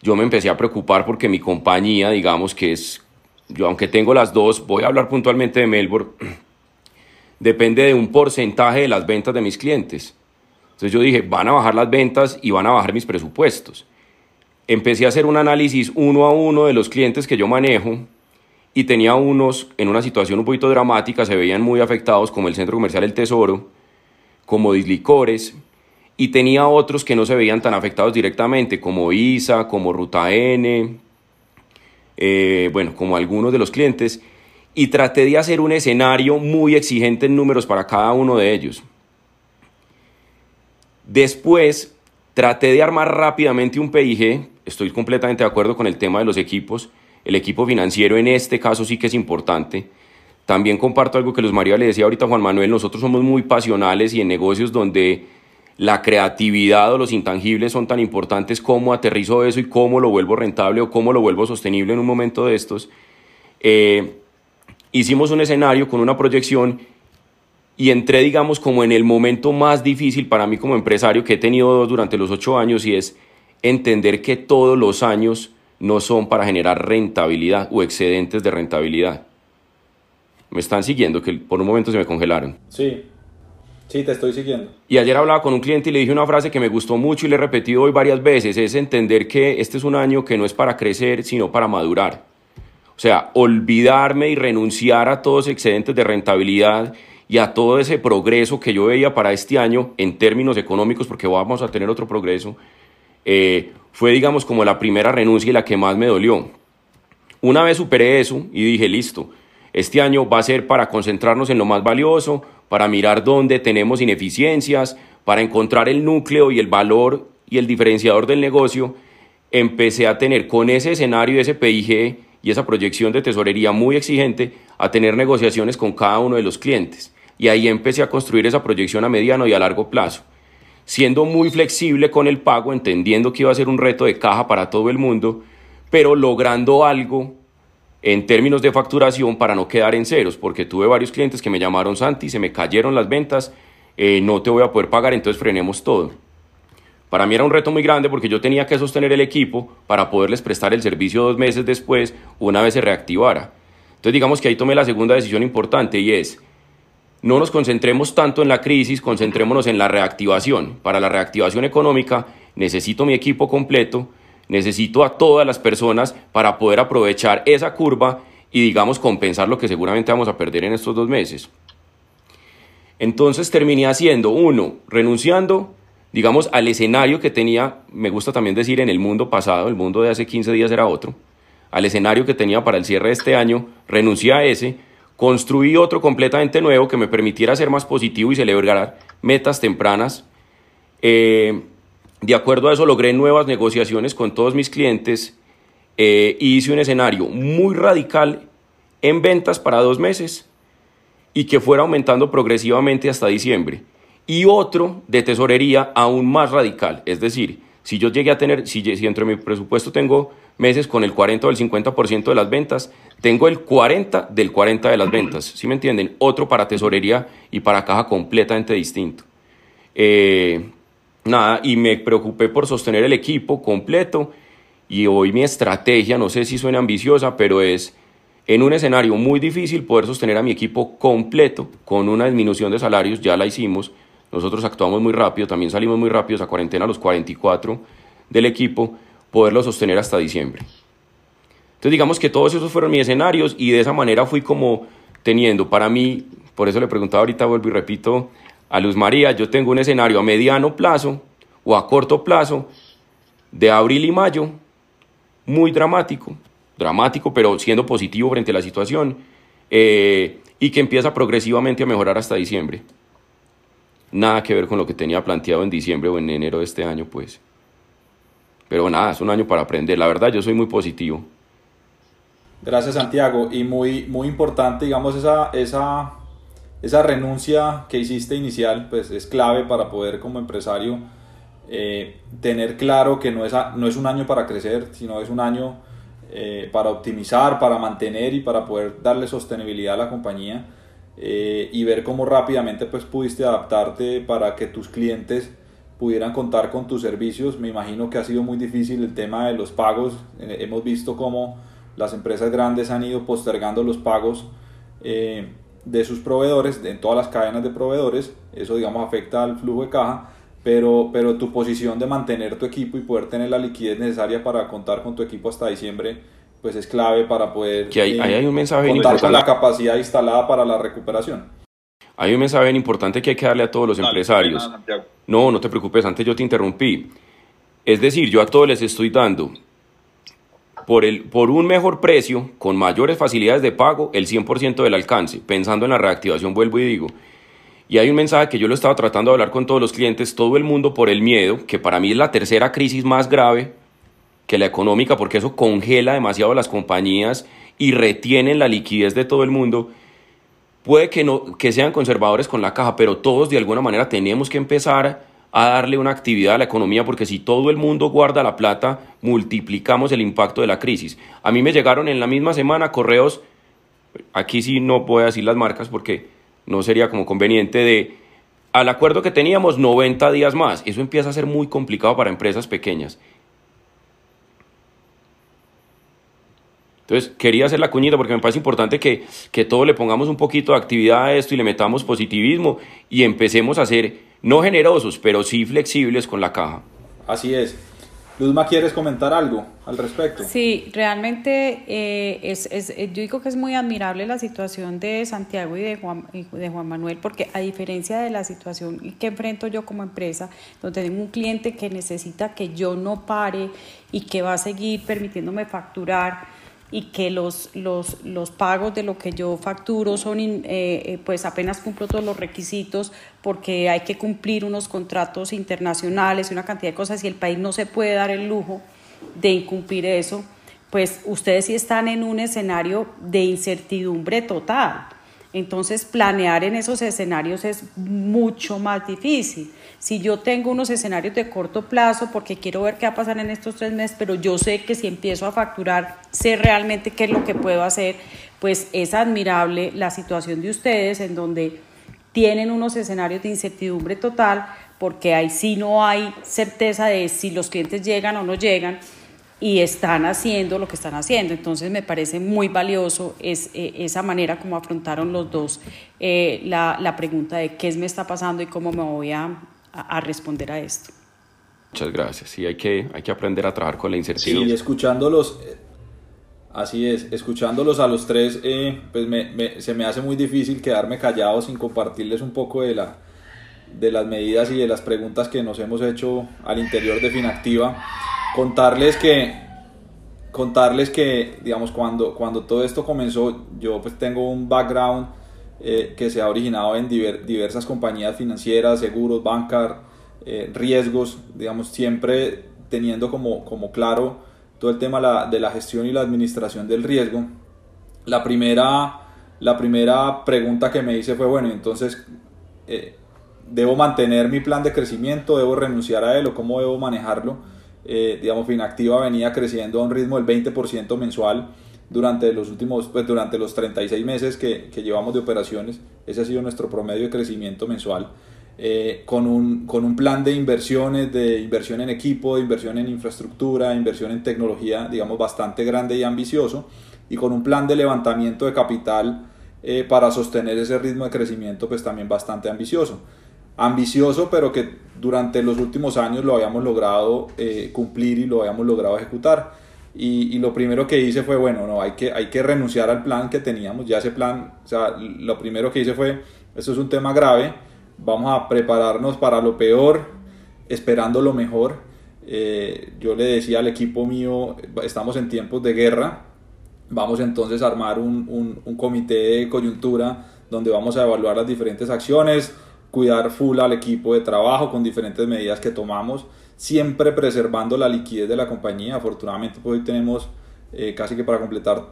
yo me empecé a preocupar porque mi compañía, digamos que es, yo aunque tengo las dos, voy a hablar puntualmente de Melbourne, depende de un porcentaje de las ventas de mis clientes. Entonces yo dije, van a bajar las ventas y van a bajar mis presupuestos. Empecé a hacer un análisis uno a uno de los clientes que yo manejo y tenía unos en una situación un poquito dramática, se veían muy afectados, como el Centro Comercial El Tesoro, como Dislicores, y tenía otros que no se veían tan afectados directamente, como ISA, como Ruta N, eh, bueno, como algunos de los clientes, y traté de hacer un escenario muy exigente en números para cada uno de ellos. Después traté de armar rápidamente un PIG, estoy completamente de acuerdo con el tema de los equipos, el equipo financiero en este caso sí que es importante. También comparto algo que Luz María le decía ahorita Juan Manuel, nosotros somos muy pasionales y en negocios donde la creatividad o los intangibles son tan importantes, cómo aterrizo eso y cómo lo vuelvo rentable o cómo lo vuelvo sostenible en un momento de estos. Eh, hicimos un escenario con una proyección y entré, digamos, como en el momento más difícil para mí como empresario que he tenido durante los ocho años y es entender que todos los años no son para generar rentabilidad o excedentes de rentabilidad. Me están siguiendo, que por un momento se me congelaron. Sí, sí, te estoy siguiendo. Y ayer hablaba con un cliente y le dije una frase que me gustó mucho y le he repetido hoy varias veces, es entender que este es un año que no es para crecer, sino para madurar. O sea, olvidarme y renunciar a todos los excedentes de rentabilidad y a todo ese progreso que yo veía para este año en términos económicos, porque vamos a tener otro progreso, eh, fue, digamos, como la primera renuncia y la que más me dolió. Una vez superé eso y dije, listo, este año va a ser para concentrarnos en lo más valioso, para mirar dónde tenemos ineficiencias, para encontrar el núcleo y el valor y el diferenciador del negocio. Empecé a tener con ese escenario, ese PIG, y esa proyección de tesorería muy exigente a tener negociaciones con cada uno de los clientes. Y ahí empecé a construir esa proyección a mediano y a largo plazo, siendo muy flexible con el pago, entendiendo que iba a ser un reto de caja para todo el mundo, pero logrando algo en términos de facturación para no quedar en ceros, porque tuve varios clientes que me llamaron Santi, se me cayeron las ventas, eh, no te voy a poder pagar, entonces frenemos todo. Para mí era un reto muy grande porque yo tenía que sostener el equipo para poderles prestar el servicio dos meses después, una vez se reactivara. Entonces digamos que ahí tomé la segunda decisión importante y es, no nos concentremos tanto en la crisis, concentrémonos en la reactivación. Para la reactivación económica necesito mi equipo completo, necesito a todas las personas para poder aprovechar esa curva y digamos compensar lo que seguramente vamos a perder en estos dos meses. Entonces terminé haciendo, uno, renunciando digamos, al escenario que tenía, me gusta también decir en el mundo pasado, el mundo de hace 15 días era otro, al escenario que tenía para el cierre de este año, renuncié a ese, construí otro completamente nuevo que me permitiera ser más positivo y celebrar metas tempranas. Eh, de acuerdo a eso logré nuevas negociaciones con todos mis clientes eh, hice un escenario muy radical en ventas para dos meses y que fuera aumentando progresivamente hasta diciembre y otro de tesorería aún más radical. Es decir, si yo llegué a tener, si, si dentro de mi presupuesto tengo meses con el 40 o el 50% de las ventas, tengo el 40 del 40 de las ventas. ¿Sí me entienden? Otro para tesorería y para caja completamente distinto. Eh, nada, y me preocupé por sostener el equipo completo y hoy mi estrategia, no sé si suena ambiciosa, pero es en un escenario muy difícil poder sostener a mi equipo completo con una disminución de salarios, ya la hicimos, nosotros actuamos muy rápido, también salimos muy rápido a cuarentena a los 44 del equipo, poderlo sostener hasta diciembre. Entonces digamos que todos esos fueron mis escenarios y de esa manera fui como teniendo para mí, por eso le preguntaba ahorita, vuelvo y repito a Luz María, yo tengo un escenario a mediano plazo o a corto plazo de abril y mayo, muy dramático, dramático pero siendo positivo frente a la situación, eh, y que empieza progresivamente a mejorar hasta diciembre nada que ver con lo que tenía planteado en diciembre o en enero de este año, pues. Pero nada, es un año para aprender. La verdad, yo soy muy positivo. Gracias, Santiago. Y muy, muy importante, digamos, esa, esa, esa renuncia que hiciste inicial, pues es clave para poder como empresario eh, tener claro que no es, no es un año para crecer, sino es un año eh, para optimizar, para mantener y para poder darle sostenibilidad a la compañía eh, y ver cómo rápidamente pues pudiste adaptarte para que tus clientes pudieran contar con tus servicios. Me imagino que ha sido muy difícil el tema de los pagos. Eh, hemos visto cómo las empresas grandes han ido postergando los pagos eh, de sus proveedores, en todas las cadenas de proveedores. Eso digamos afecta al flujo de caja. Pero, pero tu posición de mantener tu equipo y poder tener la liquidez necesaria para contar con tu equipo hasta diciembre pues es clave para poder que hay, hay un mensaje contar con la capacidad instalada para la recuperación. Hay un mensaje bien importante que hay que darle a todos los empresarios. no, no te preocupes, antes yo te interrumpí. Es decir, yo a todos les estoy dando por, el, por un mejor precio, con mayores facilidades de pago, el 100% del alcance, pensando en la reactivación, vuelvo y digo. Y hay un mensaje que yo lo estaba tratando de hablar con todos los clientes, todo el mundo por el miedo, que para mí es la tercera crisis más grave que la económica, porque eso congela demasiado las compañías y retienen la liquidez de todo el mundo. Puede que, no, que sean conservadores con la caja, pero todos de alguna manera tenemos que empezar a darle una actividad a la economía, porque si todo el mundo guarda la plata, multiplicamos el impacto de la crisis. A mí me llegaron en la misma semana correos, aquí sí no puedo decir las marcas porque no sería como conveniente, de al acuerdo que teníamos 90 días más. Eso empieza a ser muy complicado para empresas pequeñas. Entonces, quería hacer la cuñita porque me parece importante que, que todos le pongamos un poquito de actividad a esto y le metamos positivismo y empecemos a ser no generosos, pero sí flexibles con la caja. Así es. Luzma, ¿quieres comentar algo al respecto? Sí, realmente eh, es, es, eh, yo digo que es muy admirable la situación de Santiago y de, Juan, de Juan Manuel, porque a diferencia de la situación que enfrento yo como empresa, donde tengo un cliente que necesita que yo no pare y que va a seguir permitiéndome facturar, y que los, los, los, pagos de lo que yo facturo son, eh, eh, pues apenas cumplo todos los requisitos porque hay que cumplir unos contratos internacionales y una cantidad de cosas y el país no se puede dar el lujo de incumplir eso, pues ustedes sí están en un escenario de incertidumbre total. Entonces, planear en esos escenarios es mucho más difícil. Si yo tengo unos escenarios de corto plazo, porque quiero ver qué va a pasar en estos tres meses, pero yo sé que si empiezo a facturar, sé realmente qué es lo que puedo hacer, pues es admirable la situación de ustedes en donde tienen unos escenarios de incertidumbre total, porque ahí sí no hay certeza de si los clientes llegan o no llegan y están haciendo lo que están haciendo. Entonces me parece muy valioso es, eh, esa manera como afrontaron los dos eh, la, la, pregunta de qué me está pasando y cómo me voy a, a, responder a esto. Muchas gracias. Sí, hay que, hay que aprender a trabajar con la incertidumbre. Sí, escuchándolos, eh, así es, escuchándolos a los tres, pues me, se me hace muy difícil quedarme callado sin compartirles un poco de, la, de las medidas y de las preguntas que nos hemos hecho al interior de Finactiva contarles que contarles que digamos cuando cuando todo esto comenzó yo pues tengo un background eh, que se ha originado en diversas compañías financieras seguros bancar eh, riesgos digamos siempre teniendo como como claro todo el tema de la gestión y la administración del riesgo. La primera la primera pregunta que me hice fue bueno entonces eh, debo mantener mi plan de crecimiento debo renunciar a él o cómo debo manejarlo eh, digamos, Finactiva venía creciendo a un ritmo del 20% mensual durante los últimos, pues durante los 36 meses que, que, llevamos de operaciones. Ese ha sido nuestro promedio de crecimiento mensual. Eh, con, un, con un plan de inversiones, de inversión en equipo, de inversión en infraestructura, inversión en tecnología, digamos, bastante grande y ambicioso, y con un plan de levantamiento de capital eh, para sostener ese ritmo de crecimiento, pues también bastante ambicioso ambicioso, pero que durante los últimos años lo habíamos logrado eh, cumplir y lo habíamos logrado ejecutar. Y, lo primero que hice fue, bueno, no, hay que, hay que renunciar al plan que teníamos, ya ese plan, o sea, lo primero que hice fue, esto es un tema grave, vamos a prepararnos para lo peor, esperando lo mejor. Eh, yo le decía al equipo mío, estamos en tiempos de guerra, vamos entonces a armar un, un, un comité de coyuntura donde vamos a evaluar las diferentes acciones, cuidar full al equipo de trabajo con diferentes medidas que tomamos, siempre preservando la liquidez de la compañía. Afortunadamente pues hoy tenemos eh, casi que para completar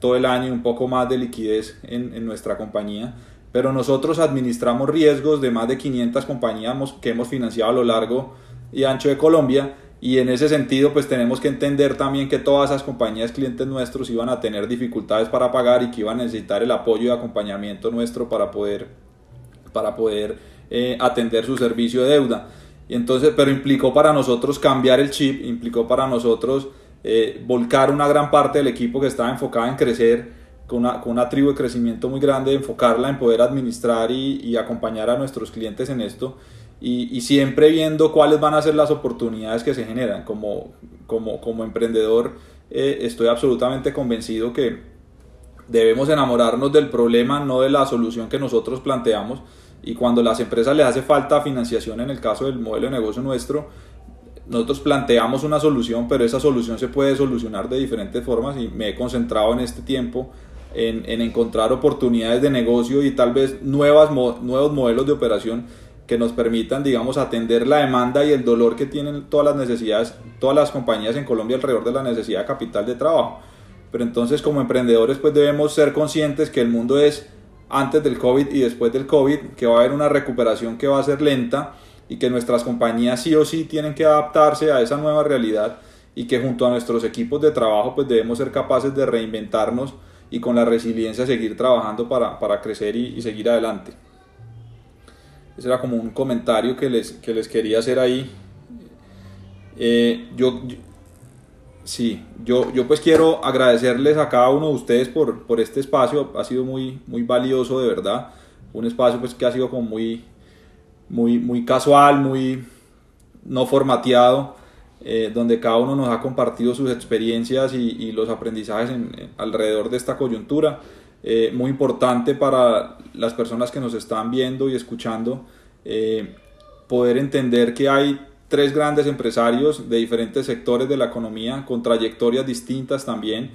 todo el año un poco más de liquidez en, en, nuestra compañía, pero nosotros administramos riesgos de más de 500 compañías que hemos financiado a lo largo y ancho de Colombia y en ese sentido pues tenemos que entender también que todas esas compañías clientes nuestros iban a tener dificultades para pagar y que iban a necesitar el apoyo y acompañamiento nuestro para poder para poder eh, atender su servicio de deuda. Entonces, pero implicó para nosotros cambiar el chip, implicó para nosotros eh, volcar una gran parte del equipo que estaba enfocada en crecer, con una, con una, tribu de crecimiento muy grande, enfocarla en poder administrar y, acompañar a nuestros clientes en esto. Y, y, siempre viendo cuáles van a ser las oportunidades que se generan. Como, como, como emprendedor eh, estoy absolutamente convencido que debemos enamorarnos del problema, no de la solución que nosotros planteamos y cuando las empresas les hace falta financiación, en el caso del modelo de negocio nuestro, nosotros planteamos una solución, pero esa solución se puede solucionar de diferentes formas y me he concentrado en este tiempo en, en encontrar oportunidades de negocio y tal vez nuevas, nuevos modelos de operación que nos permitan, digamos, atender la demanda y el dolor que tienen todas las necesidades, todas las compañías en Colombia alrededor de la necesidad de capital de trabajo. Pero entonces como emprendedores pues debemos ser conscientes que el mundo es antes del COVID y después del COVID, que va a haber una recuperación que va a ser lenta y que nuestras compañías sí o sí tienen que adaptarse a esa nueva realidad y que junto a nuestros equipos de trabajo pues debemos ser capaces de reinventarnos y con la resiliencia seguir trabajando para, para crecer y, y, seguir adelante. Ese era como un comentario que les, que les quería hacer ahí. Eh, yo, yo, sí, yo, yo pues quiero agradecerles a cada uno de ustedes por, por este espacio, ha sido muy, muy valioso de verdad, un espacio pues que ha sido como muy, muy, muy casual, muy no formateado, eh, donde cada uno nos ha compartido sus experiencias y, los aprendizajes en, en, alrededor de esta coyuntura. Eh, muy importante para las personas que nos están viendo y escuchando, eh, poder entender que hay tres grandes empresarios de diferentes sectores de la economía, con trayectorias distintas también,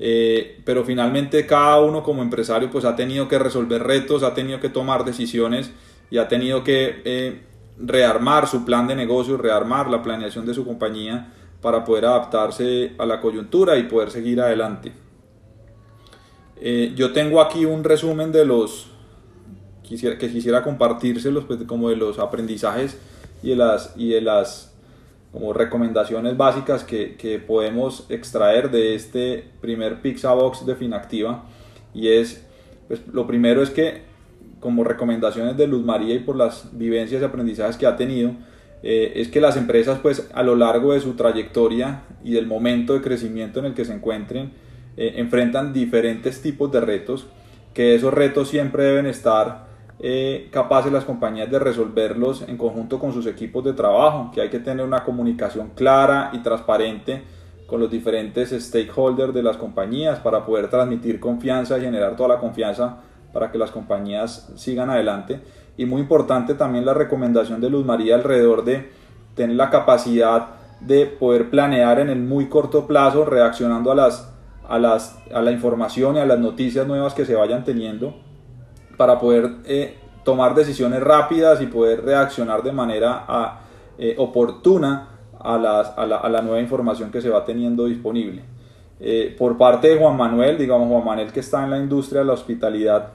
eh, pero finalmente cada uno como empresario pues ha tenido que resolver retos, ha tenido que tomar decisiones y ha tenido que eh, rearmar su plan de negocio, rearmar la planeación de su compañía para poder adaptarse a la coyuntura y poder seguir adelante. Eh, yo tengo aquí un resumen de los que quisiera compartírselos pues, como de los aprendizajes y de las, y las como recomendaciones básicas que, que podemos extraer de este primer Pixabox de Finactiva. Y es pues, lo primero es que como recomendaciones de Luz María y por las vivencias y aprendizajes que ha tenido, eh, es que las empresas pues a lo largo de su trayectoria y del momento de crecimiento en el que se encuentren, eh, enfrentan diferentes tipos de retos, que esos retos siempre deben estar eh, capaces las compañías de resolverlos en conjunto con sus equipos de trabajo, que hay que tener una comunicación clara y transparente con los diferentes stakeholders de las compañías para poder transmitir confianza y generar toda la confianza para que las compañías sigan adelante. Y muy importante también la recomendación de Luz María alrededor de tener la capacidad de poder planear en el muy corto plazo, reaccionando a, las, a, las, a la información y a las noticias nuevas que se vayan teniendo, para poder eh, tomar decisiones rápidas y poder reaccionar de manera eh, oportuna a, las, a, la, a, la, nueva información que se va teniendo disponible. Eh, por parte de Juan Manuel, digamos Juan Manuel que está en la industria de la hospitalidad,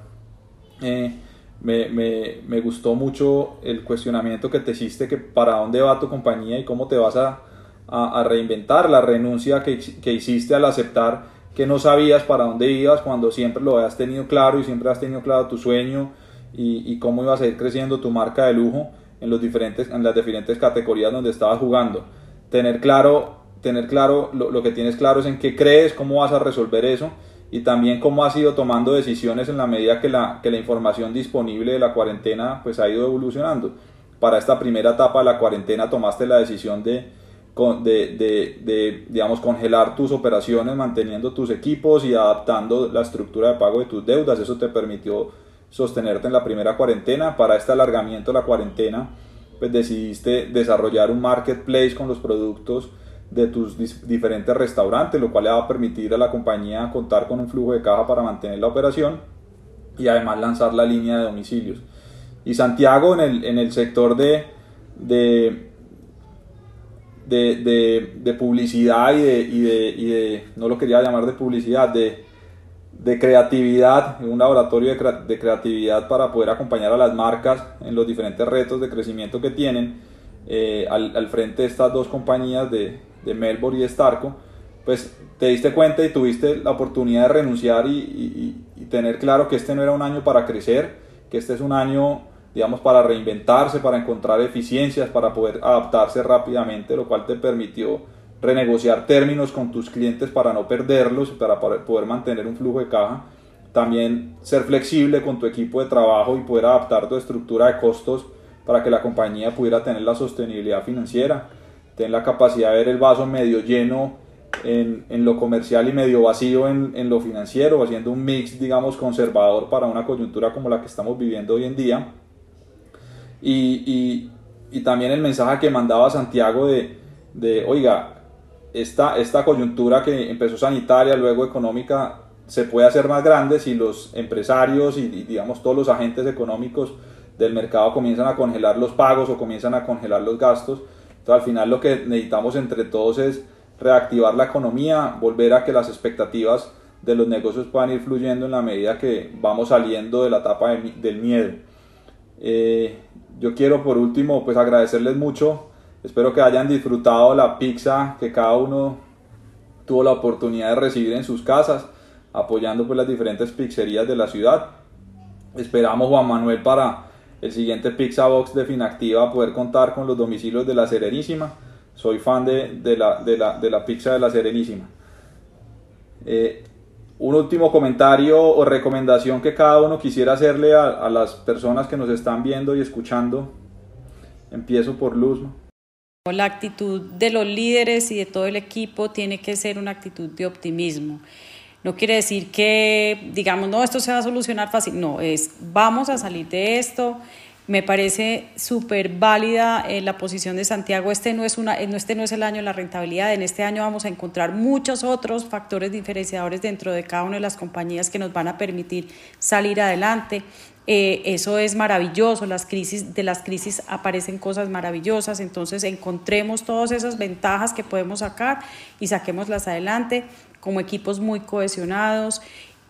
me, me, me, gustó mucho el cuestionamiento que te hiciste, que para dónde va tu compañía y cómo te vas a, a, a reinventar, la renuncia que, que, hiciste al aceptar que no sabías para dónde ibas cuando siempre lo habías tenido claro y siempre has tenido claro tu sueño y, y cómo ibas a ir creciendo tu marca de lujo en, los diferentes, en las diferentes categorías donde estabas jugando. Tener claro, tener claro lo, lo que tienes claro es en qué crees, cómo vas a resolver eso y también cómo has ido tomando decisiones en la medida que la, que la información disponible de la cuarentena pues ha ido evolucionando. Para esta primera etapa de la cuarentena tomaste la decisión de, de, de, de, digamos, congelar tus operaciones, manteniendo tus equipos y adaptando la estructura de pago de tus deudas. Eso te permitió sostenerte en la primera cuarentena. Para este alargamiento de la cuarentena, pues decidiste desarrollar un marketplace con los productos de tus diferentes restaurantes, lo cual le va a permitir a la compañía contar con un flujo de caja para mantener la operación y además lanzar la línea de domicilios. Y Santiago en el, en el sector de, de, de, de, de publicidad y de, y, y de, no lo quería llamar de publicidad, de, creatividad, un laboratorio de, creatividad para poder acompañar a las marcas en los diferentes retos de crecimiento que tienen, eh, al, al, frente de estas dos compañías de, de Melbourne y de Starco, pues te diste cuenta y tuviste la oportunidad de renunciar y, y, tener claro que este no era un año para crecer, que este es un año, digamos, para reinventarse, para encontrar eficiencias, para poder adaptarse rápidamente, lo cual te permitió renegociar términos con tus clientes para no perderlos, para poder mantener un flujo de caja. También ser flexible con tu equipo de trabajo y poder adaptar tu estructura de costos para que la compañía pudiera tener la sostenibilidad financiera ten la capacidad de ver el vaso medio lleno en, en lo comercial y medio vacío en, en, lo financiero, haciendo un mix, digamos, conservador para una coyuntura como la que estamos viviendo hoy en día. Y, y, y también el mensaje que mandaba Santiago de, de, oiga, esta, esta coyuntura que empezó sanitaria, luego económica, se puede hacer más grande si los empresarios y, digamos todos los agentes económicos del mercado comienzan a congelar los pagos o comienzan a congelar los gastos. Entonces al final lo que necesitamos entre todos es reactivar la economía, volver a que las expectativas de los negocios puedan ir fluyendo en la medida que vamos saliendo de la etapa del miedo. Eh, yo quiero por último pues agradecerles mucho, espero que hayan disfrutado la pizza que cada uno tuvo la oportunidad de recibir en sus casas, apoyando pues las diferentes pizzerías de la ciudad. Esperamos Juan Manuel para el siguiente Pizza Box de Finactiva poder contar con los domicilios de la Serenísima. Soy fan de, la, de, la, pizza de la Serenísima. Eh, un último comentario o recomendación que cada uno quisiera hacerle a, las personas que nos están viendo y escuchando. Empiezo por Luz. La actitud de los líderes y de todo el equipo tiene que ser una actitud de optimismo. No quiere decir que digamos, no, esto se va a solucionar fácil. No, es vamos a salir de esto me parece súper válida eh, la posición de Santiago. Este no, es una, este no es el año de la rentabilidad. En este año vamos a encontrar muchos otros factores diferenciadores dentro de cada una de las compañías que nos van a permitir salir adelante. Eh, eso es maravilloso, las crisis, de las crisis aparecen cosas maravillosas, entonces encontremos todas esas ventajas que podemos sacar y saquémoslas adelante como equipos muy cohesionados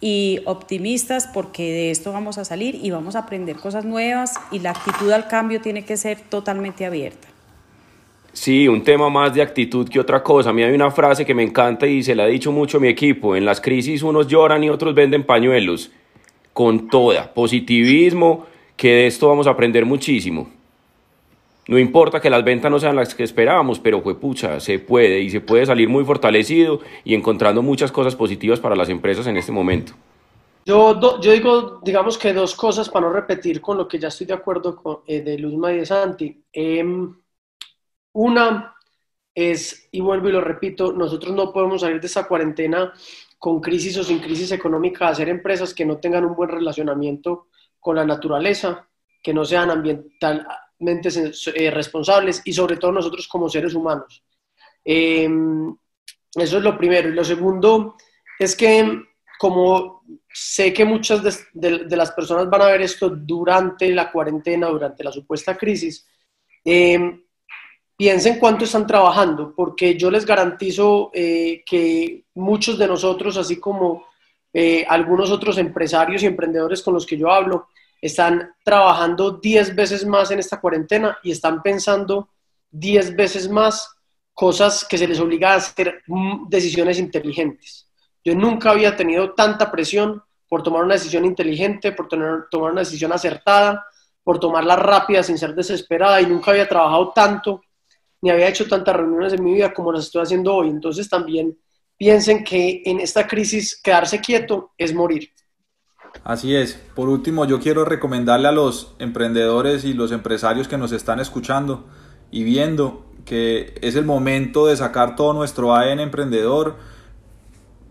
y optimistas porque de esto vamos a salir y vamos a aprender cosas nuevas y la actitud al cambio tiene que ser totalmente abierta. Sí, un tema más de actitud que otra cosa. A mí hay una frase que me encanta y se la ha dicho mucho a mi equipo. En las crisis unos lloran y otros venden pañuelos. Con toda. Positivismo, que de esto vamos a aprender muchísimo. No importa que las ventas no sean las que esperábamos, pero fue pucha, se puede y se puede salir muy fortalecido y encontrando muchas cosas positivas para las empresas en este momento. Yo, yo digo, digamos que dos cosas para no repetir con lo que ya estoy de acuerdo con, eh, de Luzma y de Santi. Em, una es, y vuelvo y lo repito, nosotros no podemos salir de esa cuarentena con crisis o sin crisis económica, hacer empresas que no tengan un buen relacionamiento con la naturaleza, que no sean ambiental, eh, responsables y sobre todo nosotros como seres humanos. Em, eso es lo primero. Y lo segundo es que como sé que muchas de, las personas van a ver esto durante la cuarentena, durante la supuesta crisis, eh, piensen cuánto están trabajando, porque yo les garantizo eh, que muchos de nosotros, así como eh, algunos otros empresarios y emprendedores con los que yo hablo, están trabajando 10 veces más en esta cuarentena y están pensando 10 veces más cosas que se les obliga a hacer mm, decisiones inteligentes. Yo nunca había tenido tanta presión por tomar una decisión inteligente, por tener, tomar una decisión acertada, por tomarla rápida sin ser desesperada y nunca había trabajado tanto ni había hecho tantas reuniones en mi vida como las estoy haciendo hoy. Entonces también piensen que en esta crisis quedarse quieto es morir. Así es. Por último, yo quiero recomendarle a los emprendedores y los empresarios que nos están escuchando y viendo que es el momento de sacar todo nuestro ADN emprendedor.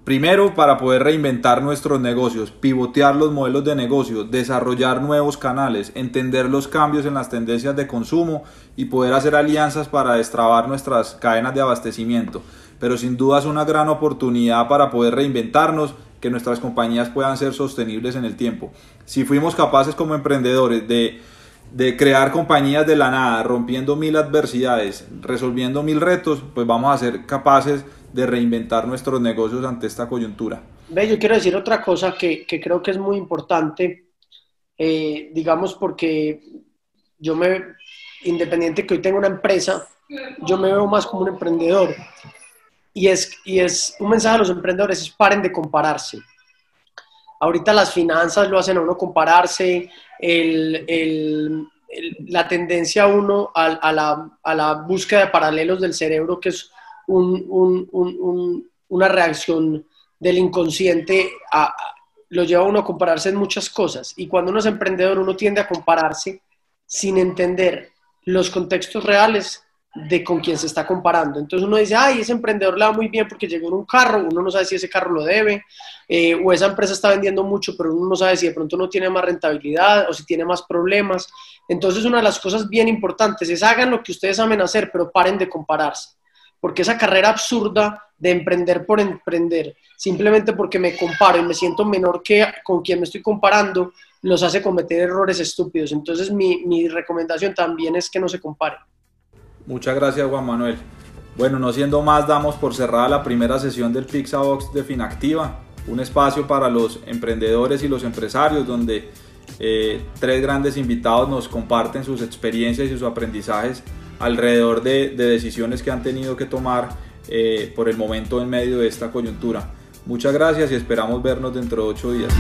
Primero, para poder reinventar nuestros negocios, pivotear los modelos de negocio, desarrollar nuevos canales, entender los cambios en las tendencias de consumo y poder hacer alianzas para destrabar nuestras cadenas de abastecimiento. Pero sin duda es una gran oportunidad para poder reinventarnos que nuestras compañías puedan ser sostenibles en el tiempo. Si fuimos capaces como emprendedores de, crear compañías de la nada, rompiendo mil adversidades, resolviendo mil retos, pues vamos a ser capaces de reinventar nuestros negocios ante esta coyuntura. Ve, yo quiero decir otra cosa que, creo que es muy importante, eh, digamos porque yo me, independiente que hoy tengo una empresa, yo me veo más como un emprendedor y es, y es un mensaje a los emprendedores, es paren de compararse. Ahorita las finanzas lo hacen a uno compararse, la tendencia a uno a, la, búsqueda de paralelos del cerebro, que es una reacción del inconsciente, lo lleva a uno a compararse en muchas cosas. Y cuando uno es emprendedor, uno tiende a compararse sin entender los contextos reales de con quién se está comparando. Entonces uno dice, ay, ese emprendedor le va muy bien porque llegó en un carro, uno no sabe si ese carro lo debe, eh, o esa empresa está vendiendo mucho, pero uno no sabe si de pronto no tiene más rentabilidad o si tiene más problemas. Entonces una de las cosas bien importantes es hagan lo que ustedes saben hacer, pero paren de compararse. porque esa carrera absurda de emprender por emprender, simplemente porque me comparo y me siento menor que con quien me estoy comparando, los hace cometer errores estúpidos. Entonces mi, mi recomendación también es que no se compare. Muchas gracias Juan Manuel. Bueno, no siendo más, damos por cerrada la primera sesión del Pixabox de Finactiva, un espacio para los emprendedores y los empresarios donde eh, tres grandes invitados nos comparten sus experiencias y sus aprendizajes alrededor de, decisiones que han tenido que tomar eh, por el momento en medio de esta coyuntura. Muchas gracias y esperamos vernos dentro de ocho días.